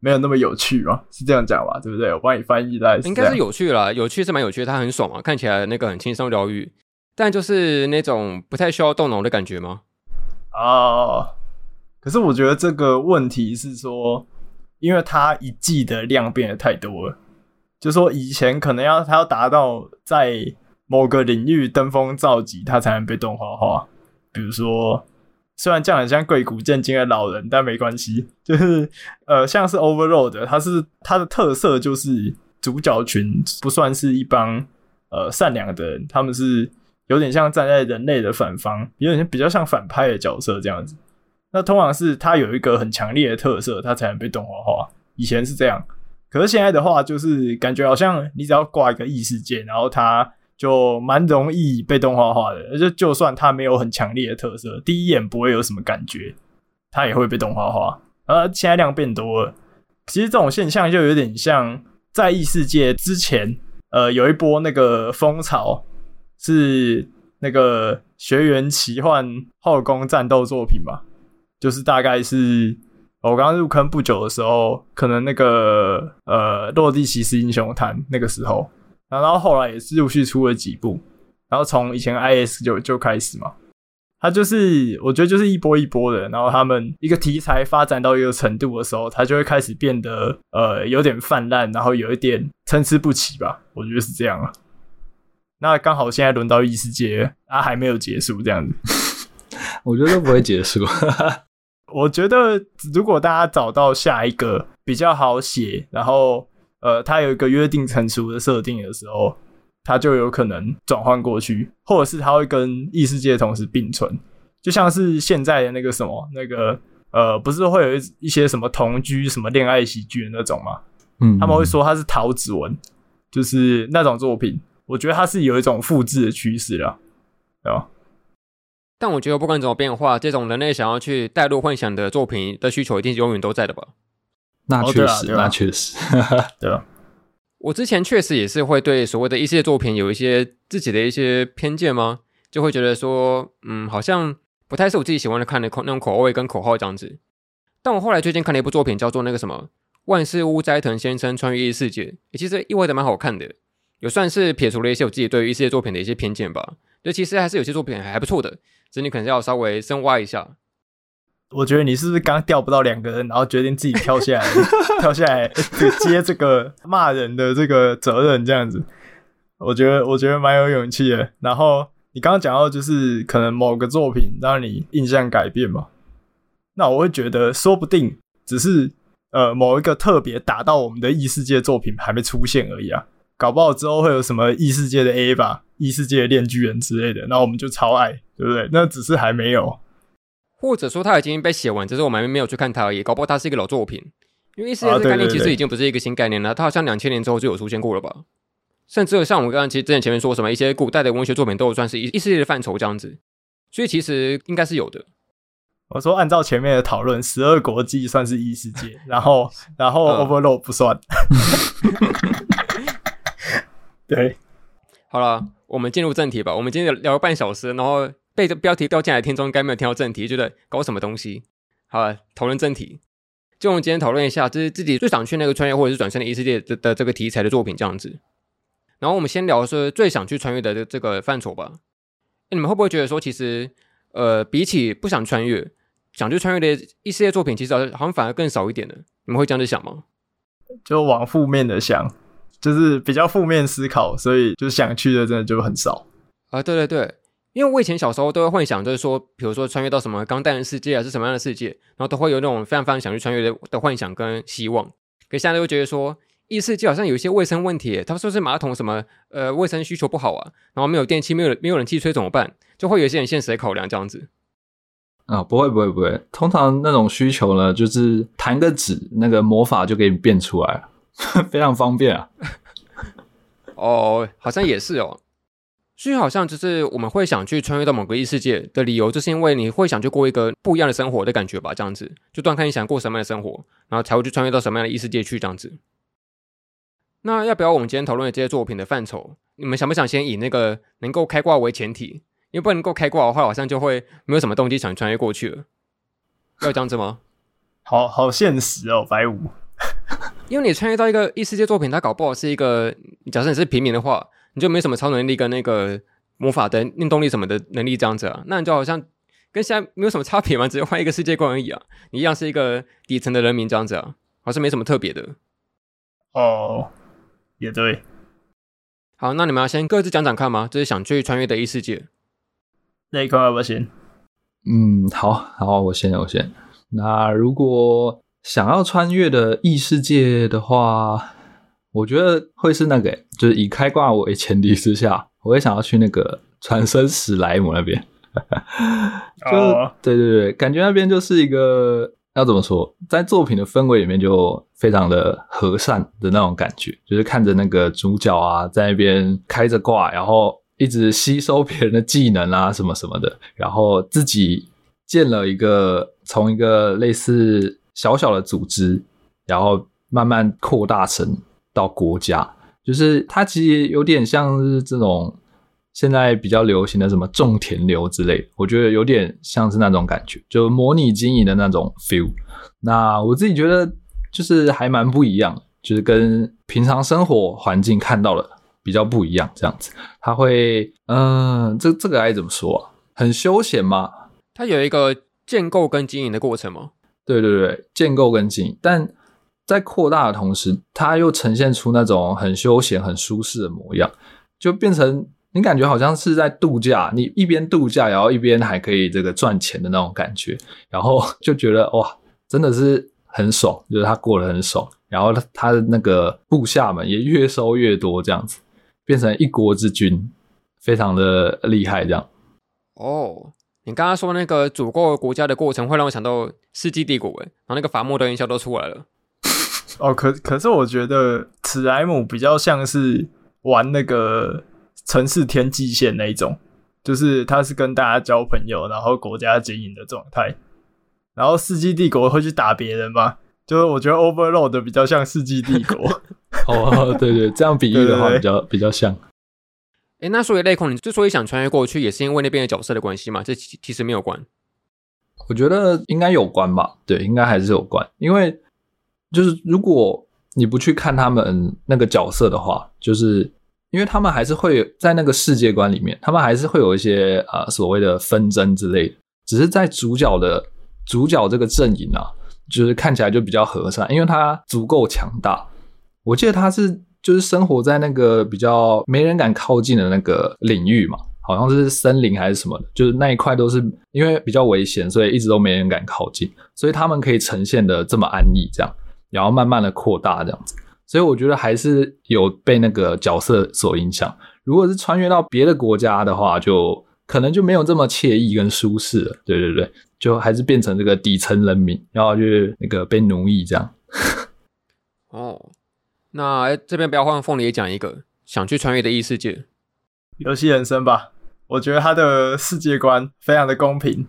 没有那么有趣嘛？是这样讲吧？对不对？我帮你翻译来，应该是有趣啦，有趣是蛮有趣的，它很爽啊，看起来那个很轻松疗愈，但就是那种不太需要动脑的感觉吗？哦，可是我觉得这个问题是说，因为它一季的量变得太多了。就说以前可能要他要达到在某个领域登峰造极，他才能被动画化。比如说，虽然这样很像贵古贱今的老人，但没关系。就是呃，像是 Overlord，它是它的特色就是主角群不算是一帮呃善良的人，他们是有点像站在人类的反方，有点比较像反派的角色这样子。那通常是他有一个很强烈的特色，他才能被动画化。以前是这样。可是现在的话，就是感觉好像你只要挂一个异世界，然后它就蛮容易被动画化的。而且就算它没有很强烈的特色，第一眼不会有什么感觉，它也会被动画化。而现在量变多了，其实这种现象就有点像在异世界之前，呃，有一波那个风潮是那个学园奇幻后宫战斗作品吧，就是大概是。我刚入坑不久的时候，可能那个呃《落地骑士英雄谭》那个时候，然后后来也是陆续出了几部，然后从以前 IS 就就开始嘛，它就是我觉得就是一波一波的，然后他们一个题材发展到一个程度的时候，它就会开始变得呃有点泛滥，然后有一点参差不齐吧，我觉得是这样啊。那刚好现在轮到异世界，啊还没有结束这样子，我觉得都不会结束。我觉得，如果大家找到下一个比较好写，然后呃，它有一个约定成熟的设定的时候，它就有可能转换过去，或者是它会跟异世界同时并存，就像是现在的那个什么那个呃，不是会有一一些什么同居、什么恋爱喜剧的那种吗？嗯，他们会说它是桃子文，就是那种作品，我觉得它是有一种复制的趋势了，对吧？但我觉得不管怎么变化，这种人类想要去带入幻想的作品的需求，一定是永远都在的吧？那确实，那确实，对啊。我之前确实也是会对所谓的异世界作品有一些自己的一些偏见吗？就会觉得说，嗯，好像不太是我自己喜欢的看的口那种口味跟口号这样子。但我后来最近看了一部作品，叫做那个什么《万事屋斋藤先生穿越异世界》，也其实意外的蛮好看的，有算是撇除了一些我自己对于异世界作品的一些偏见吧。就其实还是有些作品还还不错的。所以你可能要稍微深挖一下。我觉得你是不是刚钓不到两个人，然后决定自己跳下来，跳下来 接这个骂人的这个责任，这样子？我觉得我觉得蛮有勇气的。然后你刚刚讲到，就是可能某个作品让你印象改变嘛？那我会觉得，说不定只是呃某一个特别打到我们的异世界作品还没出现而已啊。搞不好之后会有什么异世界的 A 吧，异世界的链锯人之类的，那我们就超爱。对不对？那只是还没有，或者说他已经被写完，只是我们还没有去看它而已。搞不好它是一个老作品，因为异世界这个概念其实已经不是一个新概念了，它好像两千年之后就有出现过了吧？甚至像我们刚刚其实之前前面说什么一些古代的文学作品都有算是异异世界的范畴这样子，所以其实应该是有的。我说按照前面的讨论，十二国际算是异世界，然后然后 Overlord 不算。对，好了，我们进入正题吧。我们今天聊了半小时，然后。被这标题掉进来的听众应该没有听到正题，觉得搞什么东西？好了，讨论正题。就我们今天讨论一下，就是自己最想去那个穿越或者是转身的异世界的的这个题材的作品这样子。然后我们先聊说最想去穿越的这个范畴吧。你们会不会觉得说，其实呃，比起不想穿越，想去穿越的异世界作品，其实好像反而更少一点呢？你们会这样子想吗？就往负面的想，就是比较负面思考，所以就想去的真的就很少啊。对对对，因为我以前小时候都会幻想，就是说，比如说穿越到什么钢弹的世界啊，是什么样的世界，然后都会有那种非常非常想去穿越的的幻想跟希望。可现在又觉得说，异世界好像有一些卫生问题，他说是马桶什么呃卫生需求不好啊，然后没有电器，没有没有冷气吹怎么办？就会有一些很现实的考量这样子。啊、哦，不会不会不会，通常那种需求呢，就是弹个指，那个魔法就给你变出来了，非常方便啊。哦，好像也是哦。所以好像就是我们会想去穿越到某个异世界的理由，就是因为你会想去过一个不一样的生活的感觉吧？这样子，就断看你想过什么样的生活，然后才会去穿越到什么样的异世界去这样子。那要不要我们今天讨论的这些作品的范畴，你们想不想先以那个能够开挂为前提？因为不能够开挂的话，好像就会没有什么动机想穿越过去了。要这样子吗？好好现实哦，白五。因为你穿越到一个异世界作品，它搞不好是一个，假设你是平民的话，你就没什么超能力跟那个魔法的运动力什么的能力这样子啊，那你就好像跟现在没有什么差别嘛，只是换一个世界观而已啊。你一样是一个底层的人民这样子啊，好像没什么特别的。哦，也对。好，那你们要先各自讲讲看吗？就是想去穿越的异世界。那一块要不要先？嗯，好好，我先，我先。那如果想要穿越的异世界的话，我觉得会是那个，就是以开挂为前提之下，我也想要去那个传生史莱姆那边。就、oh. 对对对，感觉那边就是一个要怎么说，在作品的氛围里面就非常的和善的那种感觉，就是看着那个主角啊在那边开着挂，然后。一直吸收别人的技能啊，什么什么的，然后自己建了一个从一个类似小小的组织，然后慢慢扩大成到国家，就是它其实有点像是这种现在比较流行的什么种田流之类，我觉得有点像是那种感觉，就模拟经营的那种 feel。那我自己觉得就是还蛮不一样，就是跟平常生活环境看到的。比较不一样，这样子，他会，嗯、这这个该怎么说啊？很休闲吗？它有一个建构跟经营的过程吗？对对对，建构跟经营，但在扩大的同时，它又呈现出那种很休闲、很舒适的模样，就变成你感觉好像是在度假，你一边度假，然后一边还可以这个赚钱的那种感觉，然后 就觉得哇，真的是很爽，就是他过得很爽，然后他的那个部下们也越收越多，这样子。变成一国之君，非常的厉害，这样。哦，你刚刚说那个组构国家的过程，会让我想到世纪帝国，诶，然后那个伐木的音效都出来了。哦，可可是我觉得史莱姆比较像是玩那个城市天际线那一种，就是他是跟大家交朋友，然后国家经营的状态。然后世纪帝国会去打别人吗？就是我觉得 Overload 比较像世纪帝国。哦，对对，这样比喻的话比较对对对比较像。诶，那所以类空，你之所以想穿越过去，也是因为那边的角色的关系嘛？这其其实没有关。我觉得应该有关吧，对，应该还是有关。因为就是如果你不去看他们那个角色的话，就是因为他们还是会在那个世界观里面，他们还是会有一些啊、呃、所谓的纷争之类的。只是在主角的主角这个阵营啊，就是看起来就比较和善，因为他足够强大。我记得他是就是生活在那个比较没人敢靠近的那个领域嘛，好像是森林还是什么的，就是那一块都是因为比较危险，所以一直都没人敢靠近，所以他们可以呈现的这么安逸，这样，然后慢慢的扩大这样子，所以我觉得还是有被那个角色所影响。如果是穿越到别的国家的话，就可能就没有这么惬意跟舒适了。对对对，就还是变成这个底层人民，然后就是那个被奴役这样。哦。那这边不要换凤梨也讲一个想去穿越的异世界，游戏人生吧。我觉得他的世界观非常的公平，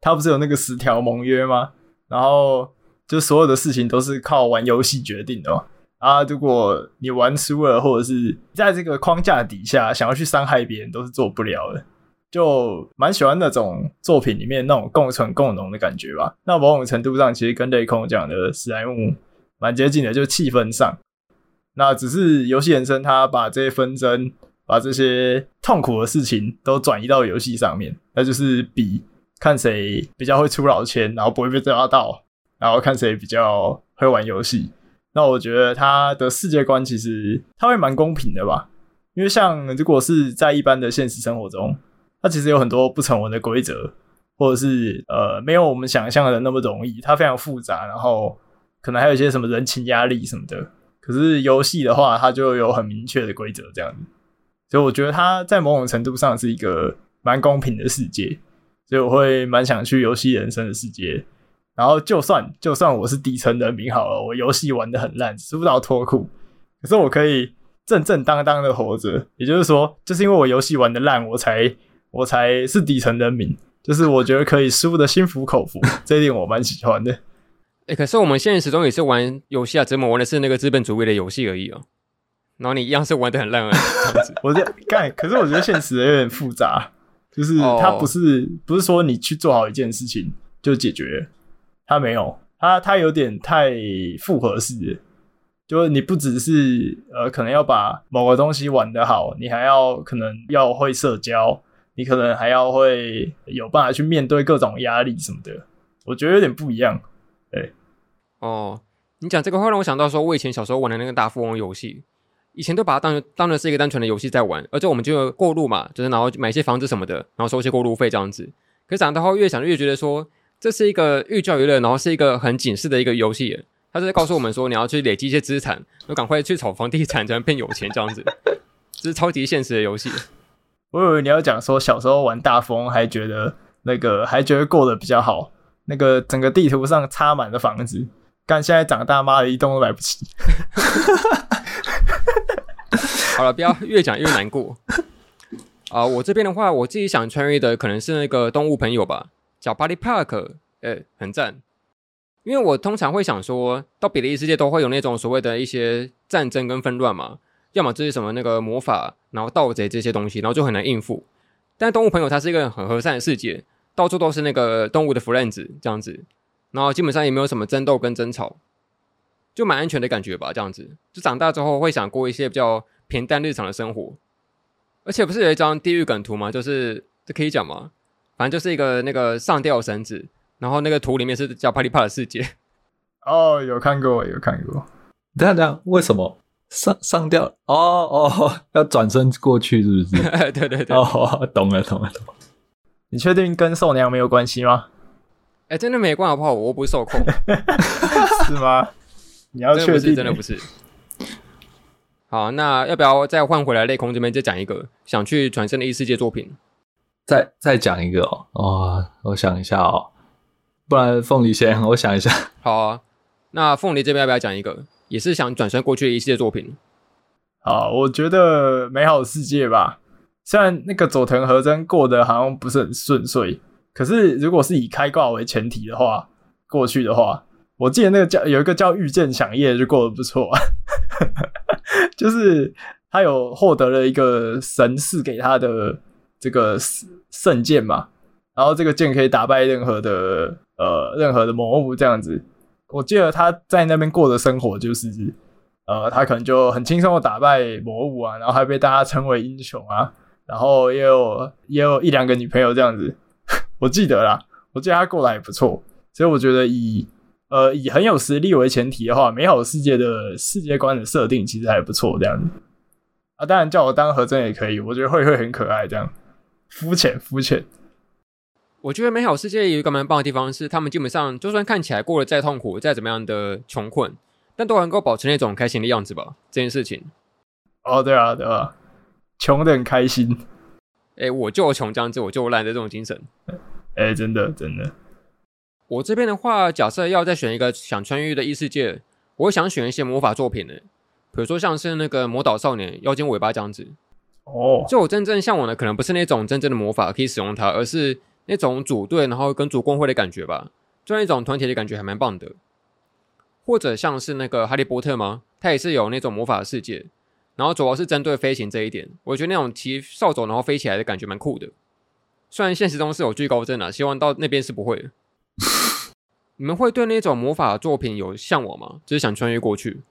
他不是有那个十条盟约吗？然后就所有的事情都是靠玩游戏决定的嘛。啊，如果你玩输了，或者是在这个框架底下想要去伤害别人，都是做不了的。就蛮喜欢那种作品里面那种共存共荣的感觉吧。那某种程度上，其实跟类空讲的史莱姆蛮接近的，就是气氛上。那只是游戏人生，他把这些纷争把这些痛苦的事情都转移到游戏上面，那就是比看谁比较会出老千，然后不会被抓到，然后看谁比较会玩游戏。那我觉得他的世界观其实他会蛮公平的吧，因为像如果是在一般的现实生活中，它其实有很多不成文的规则，或者是呃没有我们想象的那么容易，它非常复杂，然后可能还有一些什么人情压力什么的。可是游戏的话，它就有很明确的规则这样子，所以我觉得它在某种程度上是一个蛮公平的世界，所以我会蛮想去游戏人生的世界。然后就算就算我是底层人民好了，我游戏玩的很烂，吃不到脱裤，可是我可以正正当当的活着。也就是说，就是因为我游戏玩的烂，我才我才是底层人民。就是我觉得可以输的心服口服，这一点我蛮喜欢的。哎、欸，可是我们现实中也是玩游戏啊，只不过玩的是那个资本主义的游戏而已哦。然后你一样是玩的很烂而已，这样子。我这干，可是我觉得现实有点复杂，就是它不是、oh. 不是说你去做好一件事情就解决了。他没有，它它有点太复合式，就是你不只是呃，可能要把某个东西玩得好，你还要可能要会社交，你可能还要会有办法去面对各种压力什么的。我觉得有点不一样。对，哦，你讲这个话让我想到说，我以前小时候玩的那个大富翁游戏，以前都把它当当成是一个单纯的游戏在玩，而且我们就过路嘛，就是然后买一些房子什么的，然后收一些过路费这样子。可是长大后越想越觉得说。这是一个寓教于乐，然后是一个很警示的一个游戏。它是在告诉我们说，你要去累积一些资产，要赶快去炒房地产，才能变有钱这样子。这是超级现实的游戏。我以为你要讲说，小时候玩大富翁还觉得那个还觉得过得比较好，那个整个地图上插满了房子。但现在长大，妈的一栋都买不起。好了，不要越讲越难过。啊、我这边的话，我自己想穿越的可能是那个动物朋友吧。叫 Party Park，诶，很赞。因为我通常会想说，到别的异世界都会有那种所谓的一些战争跟纷乱嘛，要么就是什么那个魔法，然后盗贼这些东西，然后就很难应付。但动物朋友它是一个很和善的世界，到处都是那个动物的 friends 这样子，然后基本上也没有什么争斗跟争吵，就蛮安全的感觉吧。这样子，就长大之后会想过一些比较平淡日常的生活。而且不是有一张地狱梗图吗？就是这可以讲吗？反正就是一个那个上吊绳子，然后那个图里面是叫帕里帕的世界。哦，有看过，有看过。等下等下，为什么上上吊？哦哦，要转身过去是不是？对对对。哦，懂了懂了懂了。你确定跟受娘没有关系吗？哎，真的没关好不好？我不是受控，是吗？你要确定？真的不是。好，那要不要再换回来？类空这边再讲一个想去转身的异世界作品。再再讲一个哦，哦，我想一下哦，不然凤梨先，我想一下。好啊，那凤梨这边要不要讲一个，也是想转身过去的异世界作品？好，我觉得美好世界吧。虽然那个佐藤和真过得好像不是很顺遂，可是如果是以开挂为前提的话，过去的话，我记得那个叫有一个叫御剑响夜就过得不错，就是他有获得了一个神赐给他的这个。圣剑嘛，然后这个剑可以打败任何的呃任何的魔物这样子。我记得他在那边过的生活就是，呃，他可能就很轻松的打败魔物啊，然后还被大家称为英雄啊，然后也有也有一两个女朋友这样子。我记得啦，我记得他过得还不错，所以我觉得以呃以很有实力为前提的话，美好世界的世界观的设定其实还不错这样子。啊，当然叫我当和真也可以，我觉得会会很可爱这样。肤浅，肤浅。我觉得美好世界有一个蛮棒的地方是，他们基本上就算看起来过得再痛苦、再怎么样的穷困，但都能够保持那种开心的样子吧。这件事情。哦，对啊，对啊，穷的很开心。哎、欸，我就穷这样子，我就烂的这种精神。哎、欸，真的，真的。我这边的话，假设要再选一个想穿越的异世界，我会想选一些魔法作品的，比如说像是那个《魔导少年》《妖精尾巴》这样子。哦，就我真正向往的，可能不是那种真正的魔法可以使用它，而是那种组队，然后跟组公会的感觉吧，就那种团体的感觉还蛮棒的。或者像是那个哈利波特吗？它也是有那种魔法的世界，然后主要是针对飞行这一点，我觉得那种骑扫帚然后飞起来的感觉蛮酷的。虽然现实中是有惧高症啊，希望到那边是不会的。你们会对那种魔法作品有向往吗？就是想穿越过去？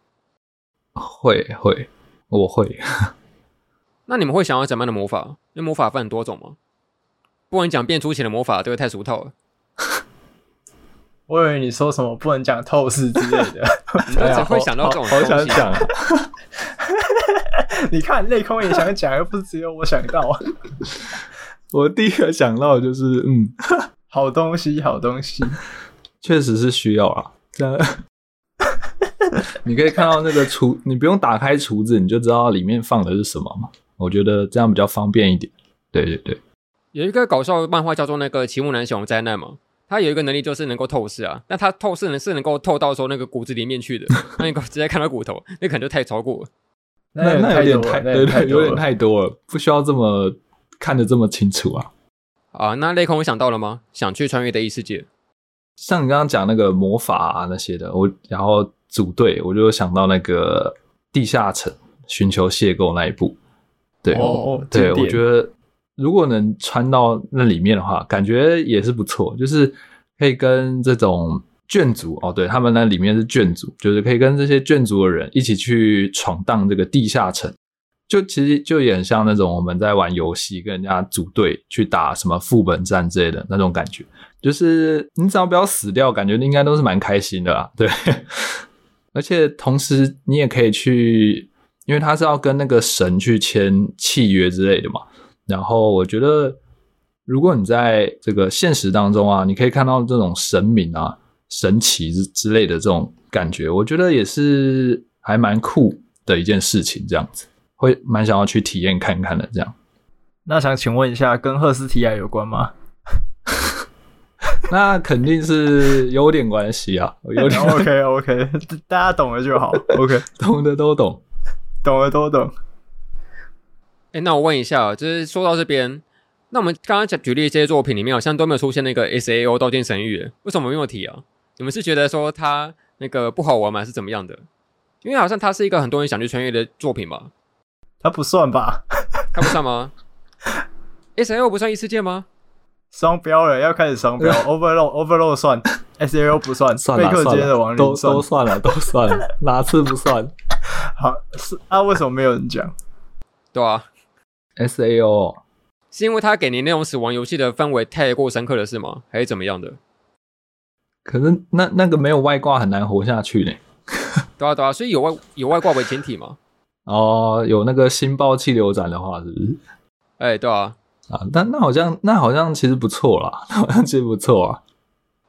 会会，我会。那你们会想要怎么样的魔法？因为魔法分很多种嘛，不能讲变出钱的魔法，这个太俗套了。我以为你说什么不能讲透视之类的，我只会想到这种东西。好想讲，你看内空也想讲，又不是只有我想到。我第一个想到的就是，嗯，好东西，好东西，确实是需要啊。这样，你可以看到那个橱，你不用打开橱子，你就知道里面放的是什么嘛。我觉得这样比较方便一点。对对对，有一个搞笑漫画叫做那个《奇木楠雄灾难》嘛。他有一个能力，就是能够透视啊。那他透视能是能够透到说那个骨子里面去的，那你直接看到骨头，那可能就太超过了。那那有点太，对对，有点太多了，不需要这么看得这么清楚啊。啊，那类空我想到了吗？想去穿越的异世界，像你刚刚讲那个魔法啊那些的，我然后组队，我就想到那个地下城寻求邂逅那一部。对，哦、对，我觉得。如果能穿到那里面的话，感觉也是不错。就是可以跟这种眷族哦，对，他们那里面是眷族，就是可以跟这些眷族的人一起去闯荡这个地下城。就其实就也很像那种我们在玩游戏，跟人家组队去打什么副本战之类的那种感觉。就是你只要不要死掉，感觉应该都是蛮开心的啦。对，而且同时你也可以去，因为他是要跟那个神去签契约之类的嘛。然后我觉得，如果你在这个现实当中啊，你可以看到这种神明啊、神奇之之类的这种感觉，我觉得也是还蛮酷的一件事情。这样子会蛮想要去体验看看的。这样，那想请问一下，跟赫斯提亚有关吗？那肯定是有点关系啊，有点 OK OK，大家懂了就好。OK，懂的都懂，懂的都懂。哎，那我问一下，就是说到这边，那我们刚刚讲举例这些作品里面，好像都没有出现那个 S A O 刀剑神域，为什么没有提啊？你们是觉得说它那个不好玩吗？还是怎么样的？因为好像它是一个很多人想去穿越的作品吧？它不算吧？它不算吗？S A O 不算异世界吗？双标了，要开始双标。Overload Overload 算，S A O 不算，算了，算了，都都算了，都算了，哪次不算？好，是啊，为什么没有人讲？对啊。S A O 是因为他给你那种死亡游戏的氛围太过深刻了，是吗？还是怎么样的？可是那那个没有外挂很难活下去呢。对啊对啊，所以有外有外挂为前提嘛。哦，有那个新爆气流斩的话，是不是？哎、欸，对啊。啊，但那好像那好像其实不错啦，那好像其实不错啊。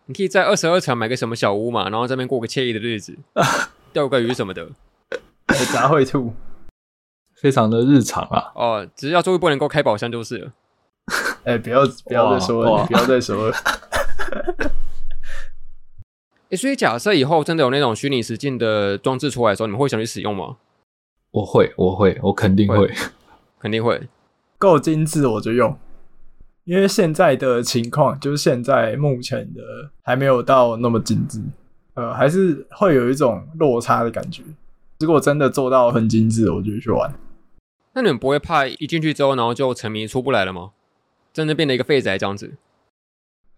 你可以在二十二层买个什么小屋嘛，然后这边过个惬意的日子，钓个鱼什么的。杂烩兔。非常的日常啊！哦，只是要注意不能够开宝箱就是了。哎、欸，不要不要再说了，不要再说了。哎、欸，所以假设以后真的有那种虚拟实境的装置出来的时候，你们会想去使用吗？我会，我会，我肯定会，会 肯定会。够精致我就用，因为现在的情况就是现在目前的还没有到那么精致，呃，还是会有一种落差的感觉。如果真的做到很精致，我就去玩。那你们不会怕一进去之后，然后就沉迷出不来了吗？真的变成一个废宅这样子？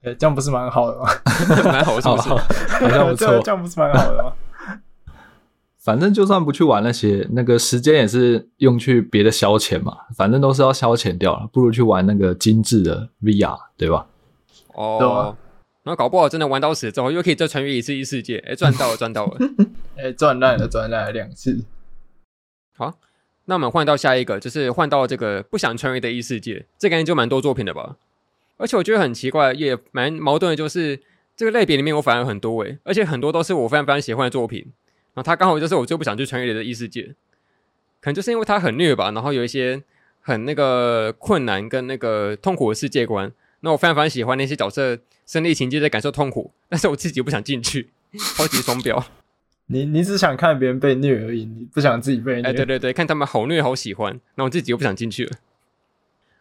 哎、欸，这样不是蛮好的吗？蛮好的，是不是？好像不错。这样不是蛮好的吗？反正就算不去玩那些，那个时间也是用去别的消遣嘛。反正都是要消遣掉了，不如去玩那个精致的 VR，对吧？哦。对啊。然后搞不好真的玩到死之后，又可以再穿越一次异世界，哎，赚到了，赚到了！哎，赚烂了，赚烂了两次。好。那我们换到下一个，就是换到这个不想穿越的异世界，这个就蛮多作品的吧。而且我觉得很奇怪，也蛮矛盾的，就是这个类别里面我反而很多诶，而且很多都是我非常非常喜欢的作品。然后它刚好就是我最不想去穿越的异世界，可能就是因为它很虐吧，然后有一些很那个困难跟那个痛苦的世界观。那我非常非常喜欢那些角色身历情境在感受痛苦，但是我自己又不想进去，超级双标。你你只想看别人被虐而已，你不想自己被虐。哎，对对对，看他们好虐好喜欢，那我自己又不想进去了。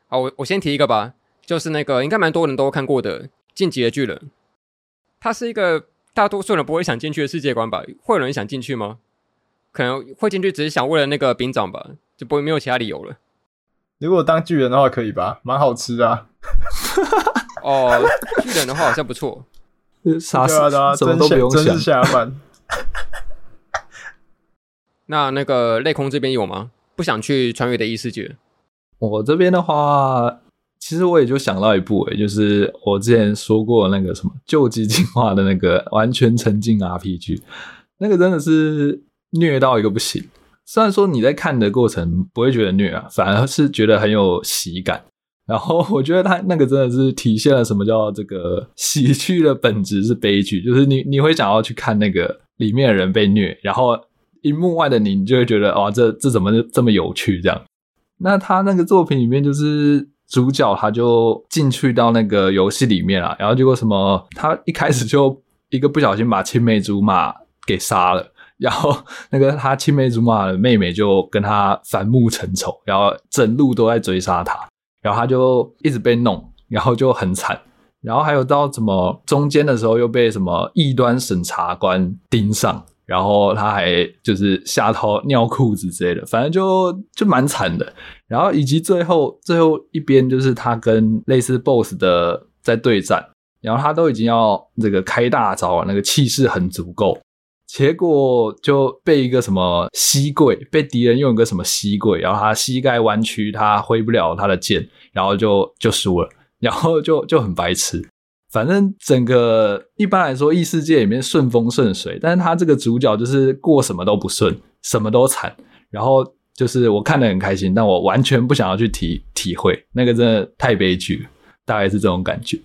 好，我我先提一个吧，就是那个应该蛮多人都看过的《进击的巨人》，它是一个大多数人不会想进去的世界观吧？会有人想进去吗？可能会进去只是想为了那个兵长吧，就不会没有其他理由了。如果当巨人的话可以吧？蛮好吃的啊。哦，巨人的话好像不错。啥事啊？什么都不用想。那那个内空这边有吗？不想去穿越的异世界？我这边的话，其实我也就想到一部、欸，就是我之前说过那个什么旧机进化的那个完全沉浸 RPG，那个真的是虐到一个不行。虽然说你在看的过程不会觉得虐啊，反而是觉得很有喜感。然后我觉得他那个真的是体现了什么叫这个喜剧的本质是悲剧，就是你你会想要去看那个里面的人被虐，然后荧幕外的你，你就会觉得哇，这这怎么这么有趣这样。那他那个作品里面就是主角他就进去到那个游戏里面了，然后结果什么，他一开始就一个不小心把青梅竹马给杀了，然后那个他青梅竹马的妹妹就跟他反目成仇，然后整路都在追杀他。然后他就一直被弄，然后就很惨。然后还有到什么中间的时候又被什么异端审查官盯上，然后他还就是吓到尿裤子之类的，反正就就蛮惨的。然后以及最后最后一边就是他跟类似 BOSS 的在对战，然后他都已经要这个开大招了，那个气势很足够。结果就被一个什么膝跪，被敌人用一个什么膝跪，然后他膝盖弯曲，他挥不了他的剑，然后就就输了，然后就就很白痴。反正整个一般来说异世界里面顺风顺水，但是他这个主角就是过什么都不顺，什么都惨，然后就是我看得很开心，但我完全不想要去体体会，那个真的太悲剧，大概是这种感觉。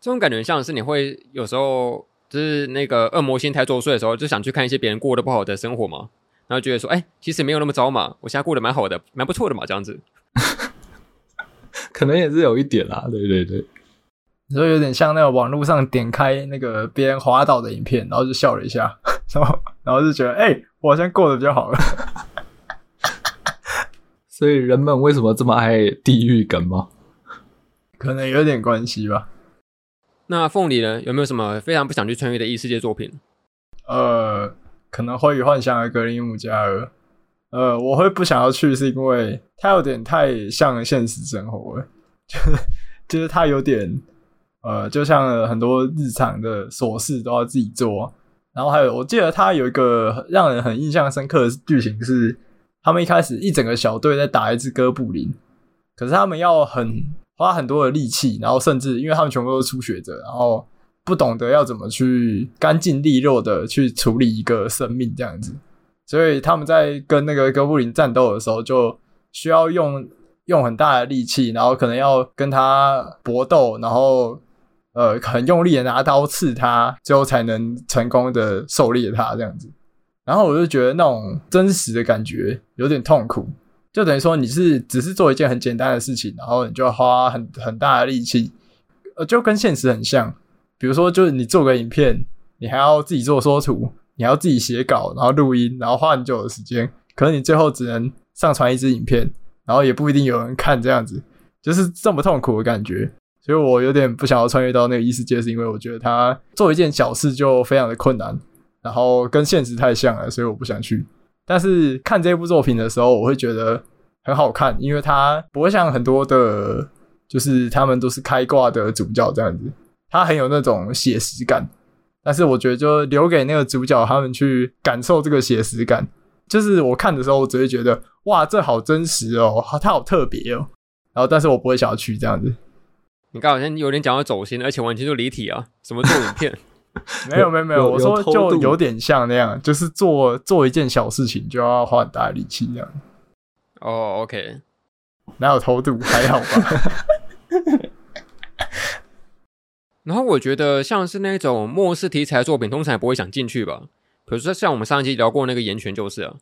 这种感觉像是你会有时候。就是那个恶魔心态作祟的时候，就想去看一些别人过得不好的生活嘛，然后觉得说，哎、欸，其实没有那么糟嘛，我现在过得蛮好的，蛮不错的嘛，这样子，可能也是有一点啦，对对对，所以有点像那个网络上点开那个别人滑倒的影片，然后就笑了一下，然后然后就觉得，哎、欸，我好像过得比较好了，所以人们为什么这么爱地狱梗吗？可能有点关系吧。那凤梨呢？有没有什么非常不想去穿越的异世界作品？呃，可能会幻想的格林姆加尔。呃，我会不想要去，是因为它有点太像现实生活了，就是就是它有点呃，就像很多日常的琐事都要自己做。然后还有，我记得他有一个让人很印象深刻的剧情是，他们一开始一整个小队在打一只哥布林，可是他们要很。花很多的力气，然后甚至因为他们全部都是初学者，然后不懂得要怎么去干净利落的去处理一个生命这样子，所以他们在跟那个哥布林战斗的时候，就需要用用很大的力气，然后可能要跟他搏斗，然后呃很用力的拿刀刺他，最后才能成功的狩猎他这样子。然后我就觉得那种真实的感觉有点痛苦。就等于说你是只是做一件很简单的事情，然后你就要花很很大的力气，呃，就跟现实很像。比如说，就是你做个影片，你还要自己做缩图，你还要自己写稿，然后录音，然后花很久的时间。可能你最后只能上传一支影片，然后也不一定有人看，这样子就是这么痛苦的感觉。所以我有点不想要穿越到那个异世界，是因为我觉得他做一件小事就非常的困难，然后跟现实太像了，所以我不想去。但是看这部作品的时候，我会觉得很好看，因为它不会像很多的，就是他们都是开挂的主角这样子，它很有那种写实感。但是我觉得就留给那个主角他们去感受这个写实感。就是我看的时候，我只会觉得哇，这好真实哦，它好特别哦。然后，但是我不会想要去这样子。你刚好像有点讲到走心，而且完全就离题啊，什么做影片？没有没有没有，我说就有点像那样，就是做做一件小事情就要花很大的力气这样。哦、oh，OK，哪有偷渡？还好吧。然后我觉得像是那种末世题材的作品，通常也不会想进去吧。比如说像我们上一集聊过那个《岩泉》就是啊，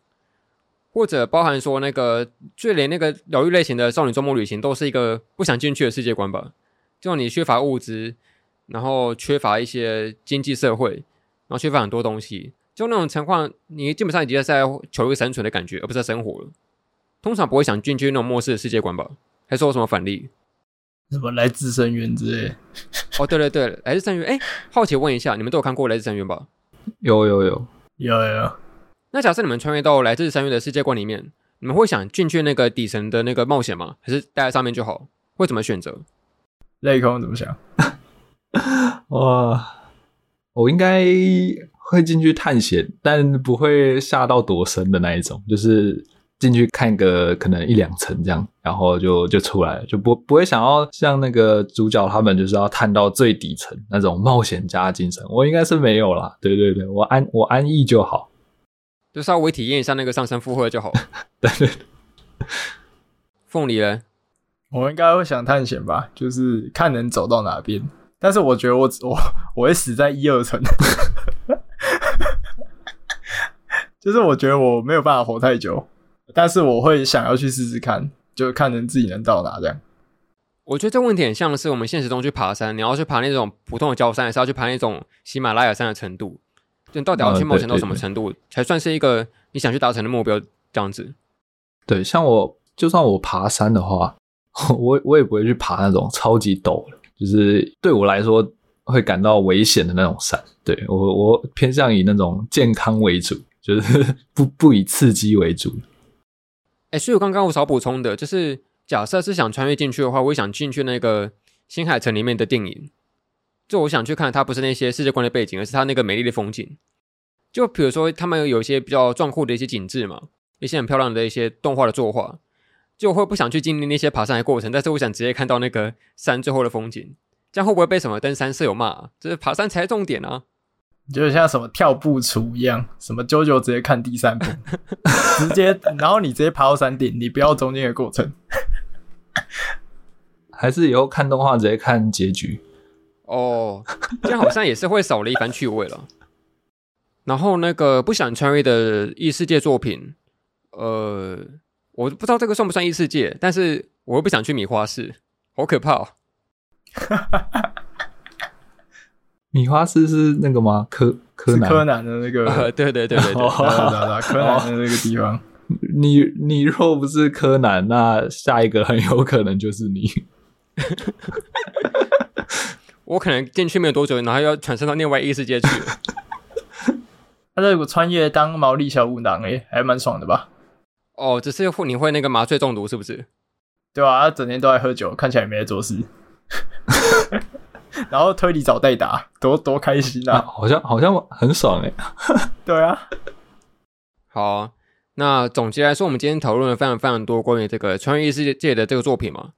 或者包含说那个就连那个疗愈类型的《少女周末旅行》，都是一个不想进去的世界观吧。就你缺乏物资。然后缺乏一些经济社会，然后缺乏很多东西，就那种情况，你基本上已经是在求一个生存的感觉，而不是在生活了。通常不会想进去那种末世的世界观吧？还是有什么反例？什么来自深渊之类？哦，对对对，来自深渊。哎，好奇问一下，你们都有看过来自深渊吧？有有有有有有。那假设你们穿越到来自深渊的世界观里面，你们会想进去那个底层的那个冒险吗？还是待在上面就好？会怎么选择？泪空怎么想？哇，我应该会进去探险，但不会下到多深的那一种，就是进去看个可能一两层这样，然后就就出来了，就不不会想要像那个主角他们就是要探到最底层那种冒险家精神。我应该是没有啦，对对对，我安我安逸就好，就稍微体验一下那个上山负荷就好。对对对，凤梨呢？我应该会想探险吧，就是看能走到哪边。但是我觉得我我我会死在一二层，就是我觉得我没有办法活太久，但是我会想要去试试看，就看能自己能到哪这样。我觉得这问题很像是我们现实中去爬山，你要去爬那种普通的高山，还是要去爬那种喜马拉雅山的程度？就你到底要去冒险到什么程度，才算是一个你想去达成的目标？这样子。对，像我就算我爬山的话，我我也不会去爬那种超级陡的。就是对我来说会感到危险的那种山，对，我我偏向以那种健康为主，就是 不不以刺激为主。哎、所以我刚刚我少补充的就是，假设是想穿越进去的话，我想进去那个新海城里面的电影，就我想去看它不是那些世界观的背景，而是它那个美丽的风景。就比如说他们有一些比较壮阔的一些景致嘛，一些很漂亮的一些动画的作画。就会不想去经历那些爬山的过程，但是我想直接看到那个山最后的风景，这样会不会被什么登山舍友骂啊？就是爬山才是重点啊！就像什么跳步厨一样，什么啾啾直接看第三步，直接，然后你直接爬到山顶，你不要中间的过程，还是以后看动画直接看结局？哦，这样好像也是会少了一番趣味了。然后那个不想穿越的异世界作品，呃。我不知道这个算不算异世界，但是我又不想去米花市，好可怕哦！米花市是那个吗？柯柯南柯南的那个？呃、对对对对对，对，柯南的那个地方。你你若不是柯南，那下一个很有可能就是你。我可能进去没有多久，然后要转身到另外异世界去了。他这个穿越当毛利小五郎，哎，还蛮爽的吧？哦，只是会你会那个麻醉中毒是不是？对啊，他整天都在喝酒，看起来也没在做事。然后推理找代打，多多开心啊！啊好像好像很爽哎。对啊。好，那总结来说，我们今天讨论了非常非常多关于这个穿越异世界的这个作品嘛。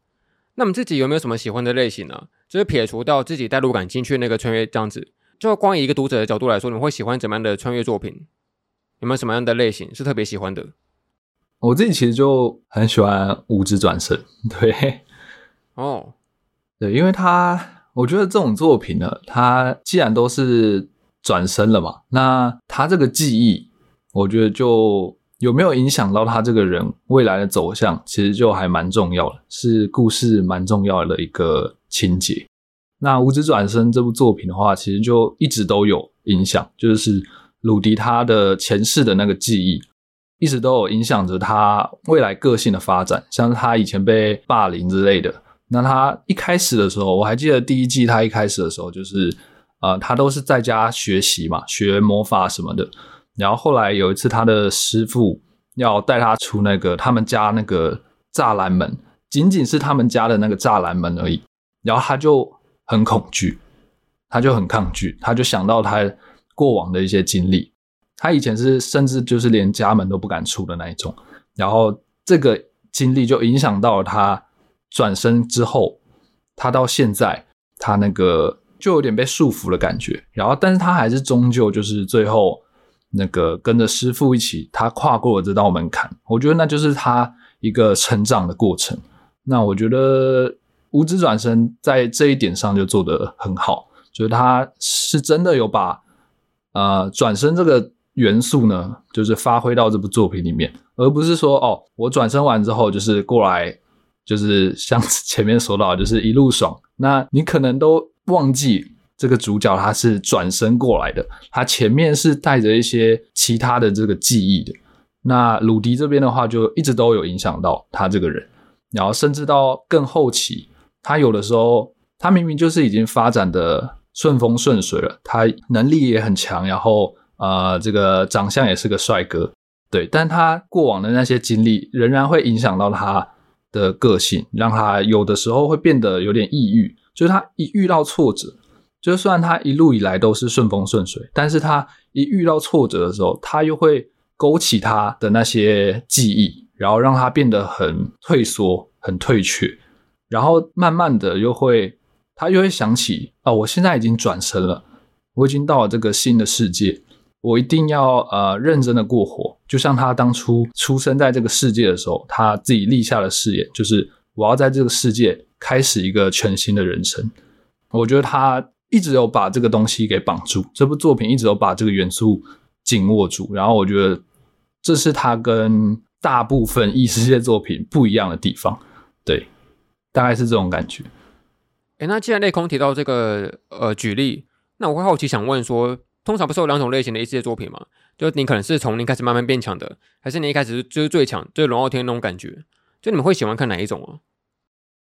那么自己有没有什么喜欢的类型呢？就是撇除掉自己代入感进去那个穿越这样子，就光以一个读者的角度来说，你会喜欢怎么样的穿越作品？有没有什么样的类型是特别喜欢的？我自己其实就很喜欢五指转身，对，哦，对，因为他，我觉得这种作品呢，他既然都是转生了嘛，那他这个记忆，我觉得就有没有影响到他这个人未来的走向，其实就还蛮重要的，是故事蛮重要的一个情节。那五指转生这部作品的话，其实就一直都有影响，就是鲁迪他的前世的那个记忆。一直都有影响着他未来个性的发展，像是他以前被霸凌之类的。那他一开始的时候，我还记得第一季他一开始的时候，就是呃，他都是在家学习嘛，学魔法什么的。然后后来有一次，他的师傅要带他出那个他们家那个栅栏门，仅仅是他们家的那个栅栏门而已。然后他就很恐惧，他就很抗拒，他就想到他过往的一些经历。他以前是甚至就是连家门都不敢出的那一种，然后这个经历就影响到了他转身之后，他到现在他那个就有点被束缚的感觉，然后但是他还是终究就是最后那个跟着师父一起，他跨过了这道门槛，我觉得那就是他一个成长的过程。那我觉得无职转身在这一点上就做得很好，就是他是真的有把呃转身这个。元素呢，就是发挥到这部作品里面，而不是说哦，我转身完之后就是过来，就是像前面说到，就是一路爽。那你可能都忘记这个主角他是转身过来的，他前面是带着一些其他的这个记忆的。那鲁迪这边的话，就一直都有影响到他这个人，然后甚至到更后期，他有的时候他明明就是已经发展的顺风顺水了，他能力也很强，然后。呃，这个长相也是个帅哥，对，但他过往的那些经历仍然会影响到他的个性，让他有的时候会变得有点抑郁。就是他一遇到挫折，就算他一路以来都是顺风顺水，但是他一遇到挫折的时候，他又会勾起他的那些记忆，然后让他变得很退缩、很退却，然后慢慢的又会，他又会想起啊，我现在已经转生了，我已经到了这个新的世界，我一定要呃认真的过活，就像他当初出生在这个世界的时候，他自己立下的誓言，就是我要在这个世界开始一个全新的人生。我觉得他一直有把这个东西给绑住，这部作品一直有把这个元素紧握住，然后我觉得这是他跟大部分异世界作品不一样的地方，对，大概是这种感觉。诶，那既然内空提到这个呃举例，那我会好奇想问说，通常不是有两种类型的异世界作品吗？就你可能是从零开始慢慢变强的，还是你一开始就是最强，就是龙傲天那种感觉？就你们会喜欢看哪一种啊？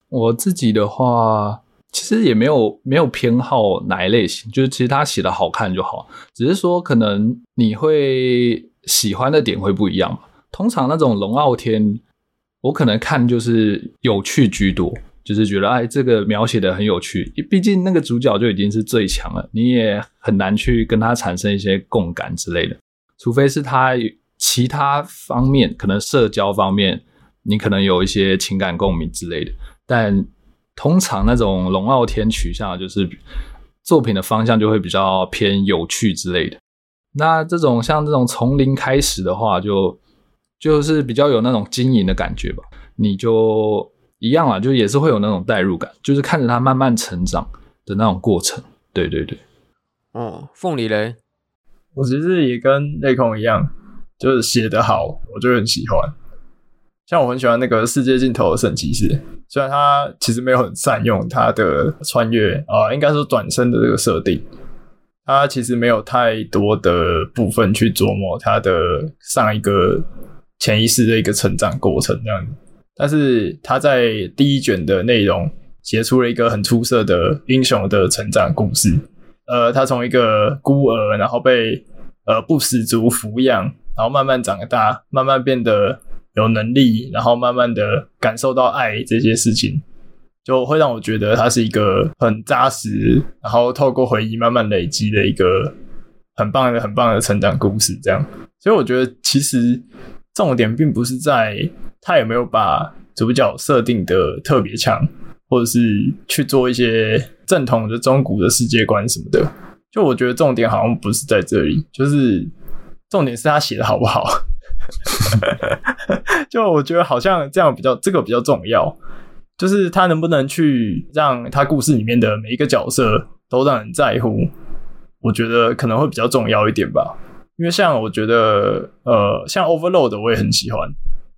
我自己的话，其实也没有没有偏好哪一类型，就是其实他写的好看就好，只是说可能你会喜欢的点会不一样。通常那种龙傲天，我可能看就是有趣居多，就是觉得哎，这个描写的很有趣。毕竟那个主角就已经是最强了，你也很难去跟他产生一些共感之类的。除非是他其他方面，可能社交方面，你可能有一些情感共鸣之类的。但通常那种龙傲天取向，就是作品的方向就会比较偏有趣之类的。那这种像这种从零开始的话，就。就是比较有那种经营的感觉吧，你就一样啊，就也是会有那种代入感，就是看着他慢慢成长的那种过程。对对对，哦，凤梨嘞，我其实也跟内控一样，就是写得好，我就很喜欢。像我很喜欢那个世界尽头的圣骑士，虽然他其实没有很善用他的穿越啊、呃，应该说转身的这个设定，他其实没有太多的部分去琢磨他的上一个。潜意识的一个成长过程这样子，但是他在第一卷的内容写出了一个很出色的英雄的成长故事。呃，他从一个孤儿，然后被呃不死族抚养，然后慢慢长大，慢慢变得有能力，然后慢慢的感受到爱这些事情，就会让我觉得他是一个很扎实，然后透过回忆慢慢累积的一个很棒的、很棒的成长故事。这样，所以我觉得其实。重点并不是在他有没有把主角设定的特别强，或者是去做一些正统的中古的世界观什么的。就我觉得重点好像不是在这里，就是重点是他写的好不好。就我觉得好像这样比较，这个比较重要，就是他能不能去让他故事里面的每一个角色都让人在乎，我觉得可能会比较重要一点吧。因为像我觉得，呃，像 Overload 我也很喜欢。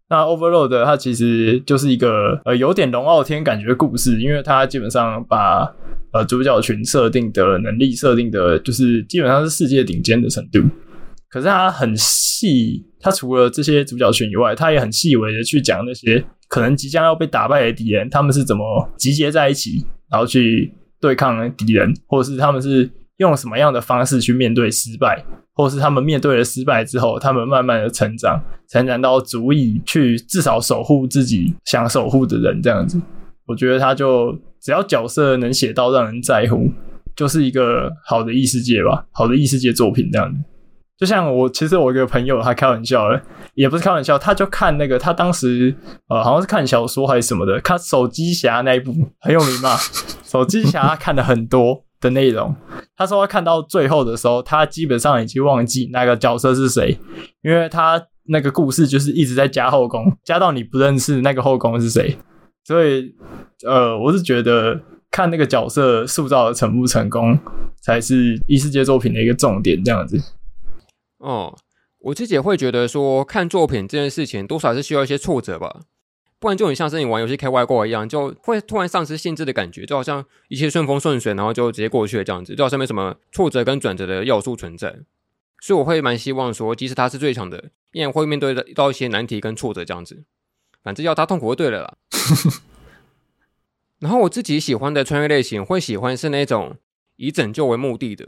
那 Overload 它其实就是一个呃有点龙傲天感觉的故事，因为它基本上把呃主角群设定的能力设定的，就是基本上是世界顶尖的程度。可是它很细，它除了这些主角群以外，它也很细微的去讲那些可能即将要被打败的敌人，他们是怎么集结在一起，然后去对抗敌人，或者是他们是用什么样的方式去面对失败。或是他们面对了失败之后，他们慢慢的成长，成长到足以去至少守护自己想守护的人这样子。我觉得他就只要角色能写到让人在乎，就是一个好的异世界吧，好的异世界作品这样子。就像我，其实我一个朋友，他开玩笑的，也不是开玩笑，他就看那个，他当时呃好像是看小说还是什么的，看手机侠那一部很有名嘛，手机侠看的很多。的内容，他说他看到最后的时候，他基本上已经忘记那个角色是谁，因为他那个故事就是一直在加后宫，加到你不认识那个后宫是谁。所以，呃，我是觉得看那个角色塑造的成不成功，才是异世界作品的一个重点。这样子。哦，我自己也会觉得说，看作品这件事情，多少是需要一些挫折吧。不然就很像是你玩游戏开外挂一样，就会突然丧失兴致的感觉，就好像一切顺风顺水，然后就直接过去了这样子，就好像没什么挫折跟转折的要素存在。所以我会蛮希望说，即使他是最强的，依然会面对到一些难题跟挫折这样子。反正要他痛苦就对了啦。然后我自己喜欢的穿越类型，会喜欢是那种以拯救为目的的，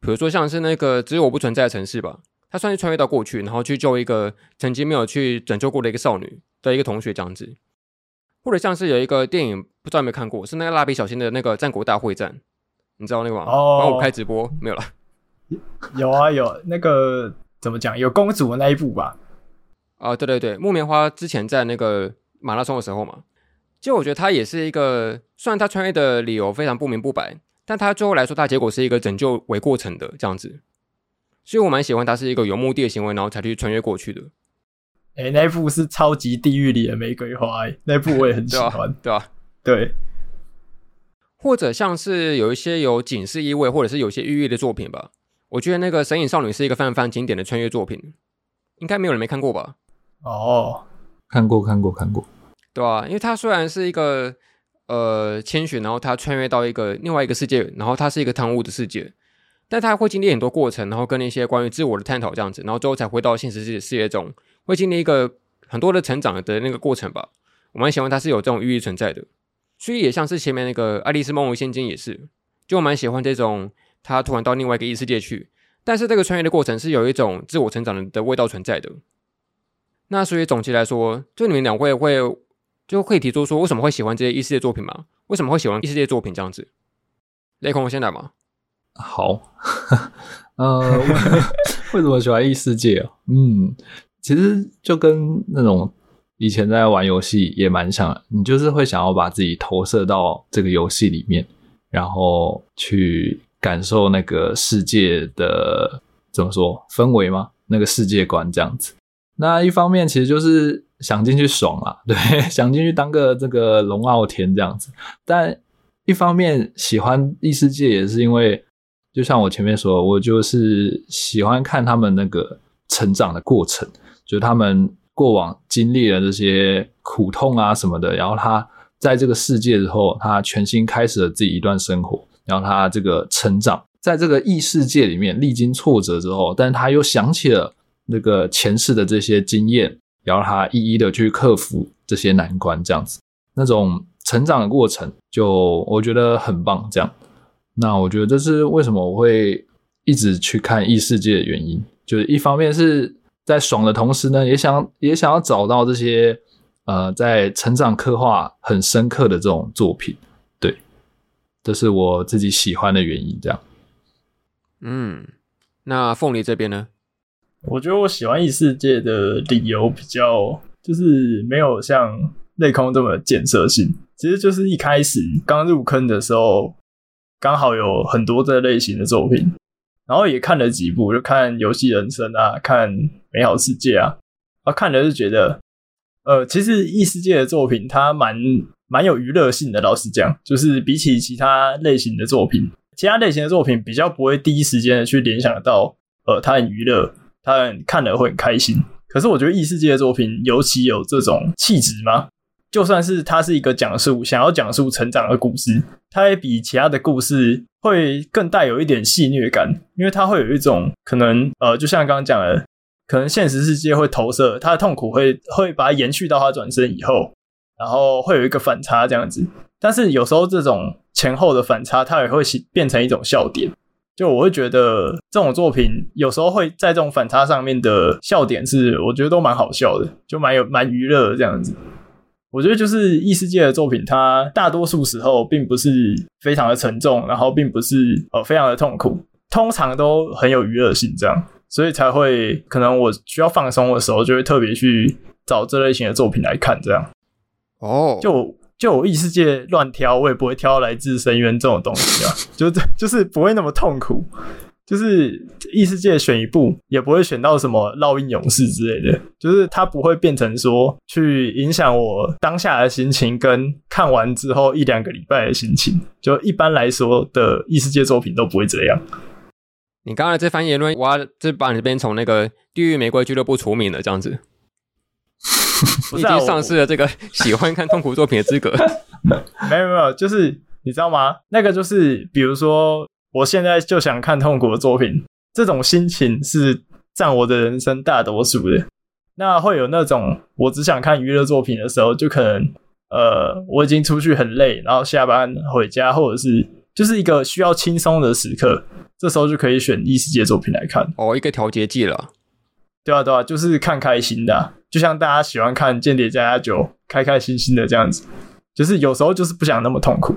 比如说像是那个只有我不存在的城市吧。他算是穿越到过去，然后去救一个曾经没有去拯救过的一个少女的一个同学这样子，或者像是有一个电影，不知道有没有看过，是那个蜡笔小新的那个战国大会战，你知道那个吗？哦，帮我开直播没有了？有啊，有那个怎么讲？有公主的那一部吧？啊、呃，对对对，木棉花之前在那个马拉松的时候嘛，就我觉得他也是一个，虽然他穿越的理由非常不明不白，但他最后来说，他结果是一个拯救为过程的这样子，所以我蛮喜欢他是一个有目的的行为，然后才去穿越过去的。哎、欸，那部是超级地狱里的玫瑰花，欸，那部我也很喜欢，对吧，啊？对，对，或者像是有一些有警示意味，或者是有些寓意的作品吧。我觉得那个《神隐少女》是一个非常非常经典的穿越作品，应该没有人没看过吧？哦，看过，看过，看过，对啊，因为它虽然是一个呃千寻，然后它穿越到一个另外一个世界，然后它是一个贪污的世界，但它会经历很多过程，然后跟那些关于自我的探讨这样子，然后最后才回到现实世界世界中，会经历一个很多的成长的那个过程吧。我蛮喜欢它是有这种寓意存在的，所以也像是前面那个《爱丽丝梦游仙境》也是，就蛮喜欢这种。他突然到另外一个异世界去，但是这个穿越的过程是有一种自我成长的味道存在的。那所以总结来说，就你们两位会就会提出说，为什么会喜欢这些异世界作品吗？为什么会喜欢异世界作品这样子？雷孔，我先来吗？好，呃，为什么喜欢异世界？嗯，其实就跟那种以前在玩游戏也蛮像，你就是会想要把自己投射到这个游戏里面，然后去。感受那个世界的怎么说氛围吗？那个世界观这样子。那一方面其实就是想进去爽啦，对，想进去当个这个龙傲天这样子。但一方面喜欢异世界也是因为，就像我前面说，我就是喜欢看他们那个成长的过程，就他们过往经历了这些苦痛啊什么的，然后他在这个世界之后，他全新开始了自己一段生活。然后他这个成长，在这个异世界里面历经挫折之后，但他又想起了那个前世的这些经验，然后他一一的去克服这些难关，这样子那种成长的过程，就我觉得很棒。这样，那我觉得这是为什么我会一直去看异世界的原因，就是一方面是在爽的同时呢，也想也想要找到这些呃在成长刻画很深刻的这种作品。对这是我自己喜欢的原因，这样。嗯，那凤梨这边呢？我觉得我喜欢异世界的理由比较，就是没有像内空这么建设性。其实就是一开始刚入坑的时候，刚好有很多这类型的作品，然后也看了几部，就看《游戏人生》啊，看《美好世界》啊，啊，看了就觉得，呃，其实异世界的作品它蛮。蛮有娱乐性的，老实讲，就是比起其他类型的作品，其他类型的作品比较不会第一时间的去联想到，呃，它很娱乐，它很看了会很开心。可是我觉得异世界的作品尤其有这种气质吗？就算是它是一个讲述想要讲述成长的故事，它也比其他的故事会更带有一点戏谑感，因为它会有一种可能，呃，就像刚刚讲的，可能现实世界会投射他的痛苦会，会把它延续到他转生以后。然后会有一个反差这样子，但是有时候这种前后的反差，它也会变成一种笑点。就我会觉得这种作品有时候会在这种反差上面的笑点是，我觉得都蛮好笑的，就蛮有蛮娱乐的这样子。我觉得就是异世界的作品，它大多数时候并不是非常的沉重，然后并不是呃非常的痛苦，通常都很有娱乐性这样，所以才会可能我需要放松的时候，就会特别去找这类型的作品来看这样。哦，就就我异世界乱挑，我也不会挑来自深渊这种东西啊，就就是不会那么痛苦。就是异世界选一部，也不会选到什么烙印勇士之类的，就是它不会变成说去影响我当下的心情，跟看完之后一两个礼拜的心情。就一般来说的异世界作品都不会这样。你刚才这番言论，我要就把你这边从那个地狱玫瑰俱乐部除名了，这样子。已经丧失了这个喜欢看痛苦作品的资格。没有没有，就是你知道吗？那个就是，比如说，我现在就想看痛苦的作品，这种心情是占我的人生大多数的。那会有那种我只想看娱乐作品的时候，就可能呃，我已经出去很累，然后下班回家，或者是就是一个需要轻松的时刻，这时候就可以选异世界作品来看。哦，一个调节剂了。对啊对啊，就是看开心的啊。就像大家喜欢看《间谍加加酒》，开开心心的这样子，就是有时候就是不想那么痛苦。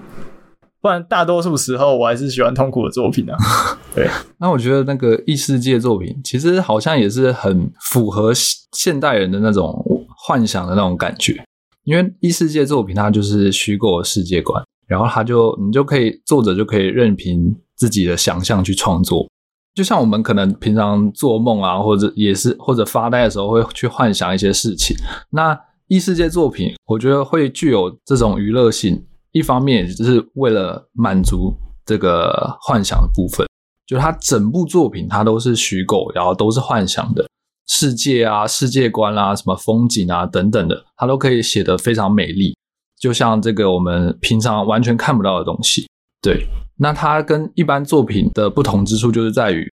不然大多数时候我还是喜欢痛苦的作品啊。对，那我觉得那个异世界作品其实好像也是很符合现代人的那种幻想的那种感觉，因为异世界作品它就是虚构的世界观，然后它就你就可以作者就可以任凭自己的想象去创作，就像我们可能平常做梦啊，或者也是或者发呆的时候会去幻想一些事情，那异世界作品我觉得会具有这种娱乐性。一方面也就是为了满足这个幻想的部分，就它整部作品它都是虚构，然后都是幻想的世界啊、世界观啊、什么风景啊等等的，它都可以写得非常美丽，就像这个我们平常完全看不到的东西。对，那它跟一般作品的不同之处就是在于，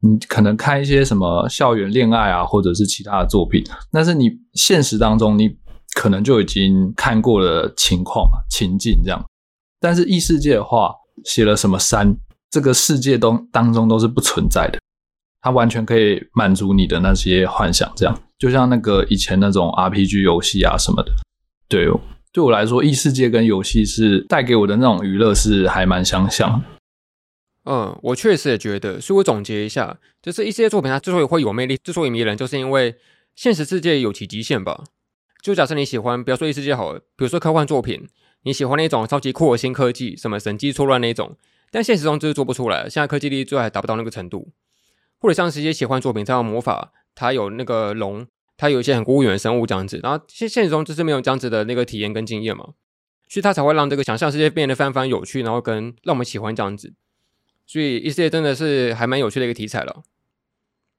你可能看一些什么校园恋爱啊，或者是其他的作品，但是你现实当中你。可能就已经看过了情况情境这样，但是异世界的话，写了什么山，这个世界都当中都是不存在的，它完全可以满足你的那些幻想，这样就像那个以前那种 RPG 游戏啊什么的。对，对我来说，异世界跟游戏是带给我的那种娱乐是还蛮相像。嗯，我确实也觉得。所以我总结一下，就是异世界作品它之所以会有魅力，之所以迷人，就是因为现实世界有其极限吧。就假设你喜欢，比如说异世界好了，比如说科幻作品，你喜欢那种超级酷的新科技，什么神机错乱那种，但现实中就是做不出来，现在科技力最后还达不到那个程度。或者像是一些奇幻作品，它有魔法，它有那个龙，它有一些很孤远的生物这样子，然后现现实中就是没有这样子的那个体验跟经验嘛，所以它才会让这个想象世界变得非常有趣，然后跟让我们喜欢这样子。所以异世界真的是还蛮有趣的一个题材了，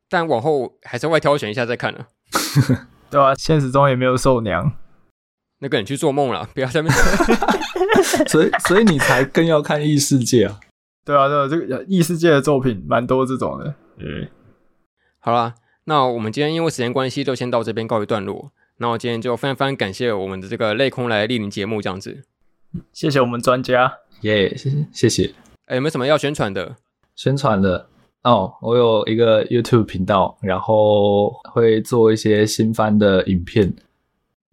但往后还是会挑选一下再看了。对啊，现实中也没有受娘，那个你去做梦了，不要在那边。所以，所以你才更要看异世界啊。对啊，对啊，这个异世界的作品蛮多这种的。嗯，好啦，那我们今天因为时间关系，就先到这边告一段落。那我今天就非常非常感谢我们的这个类空来莅临节目，这样子。谢谢我们专家，耶、yeah，谢谢，谢谢。哎，有没有什么要宣传的？宣传的。哦，我有一个 YouTube 频道，然后会做一些新番的影片，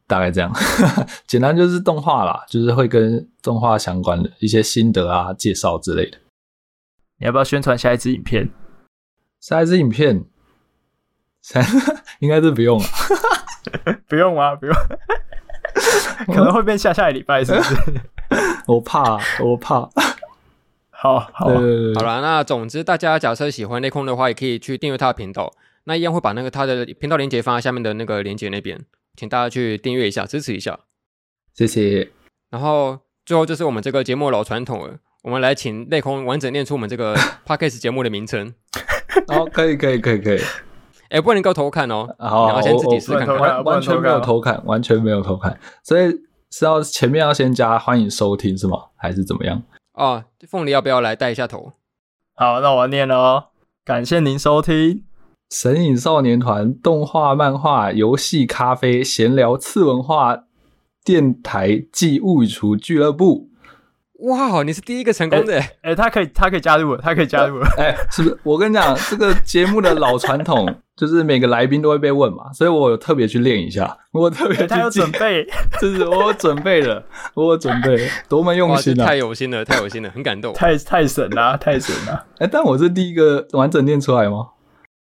大概这样，简单就是动画啦，就是会跟动画相关的一些心得啊、介绍之类的。你要不要宣传下一支影片？下一支影片，应该是不用了，不用吗？不用，可能会变下下礼拜，是不是？我怕，我怕。好好对对对好了，那总之大家假设喜欢内控的话，也可以去订阅他的频道。那一样会把那个他的频道链接放在下面的那个链接那边，请大家去订阅一下，支持一下，谢谢。然后最后就是我们这个节目老传统了，我们来请内空完整念出我们这个 podcast 节目的名称。哦，可以可以可以可以。哎、欸，不能够偷看哦，好，然后先自己试看看，完完全没有偷看，完全没有偷看。所以是要前面要先加欢迎收听是吗？还是怎么样？哦，凤梨要不要来带一下头？好，那我念了哦。感谢您收听《神隐少年团》动画、漫画、游戏、咖啡、闲聊、次文化电台暨物语厨俱乐部。哇，你是第一个成功的！哎、欸欸，他可以，他可以加入了，他可以加入了。哎、欸，是不是？我跟你讲，这个节目的老传统。就是每个来宾都会被问嘛，所以我有特别去练一下，我特别、欸、他有准备，就是我有准备了，我有准备，多么用心啊！太有心了，太有心了，很感动，太太神了，太神了！哎、欸，但我是第一个完整念出来吗？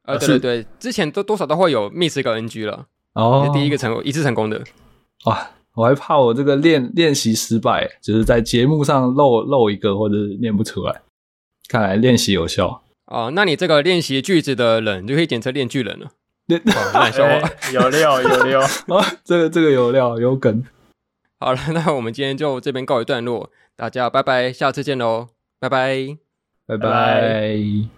呃，对对对，之前都多少都会有 miss 个 NG 了，哦，第一个成功，一次成功的。哇，我还怕我这个练练习失败，就是在节目上漏漏一个或者念不出来，看来练习有效。哦，那你这个练习句子的人就可以简称练句人了。练、哦、笑话、欸，有料有料 哦，这个这个有料有梗。好了，那我们今天就这边告一段落，大家拜拜，下次见喽，拜拜，拜拜。拜拜。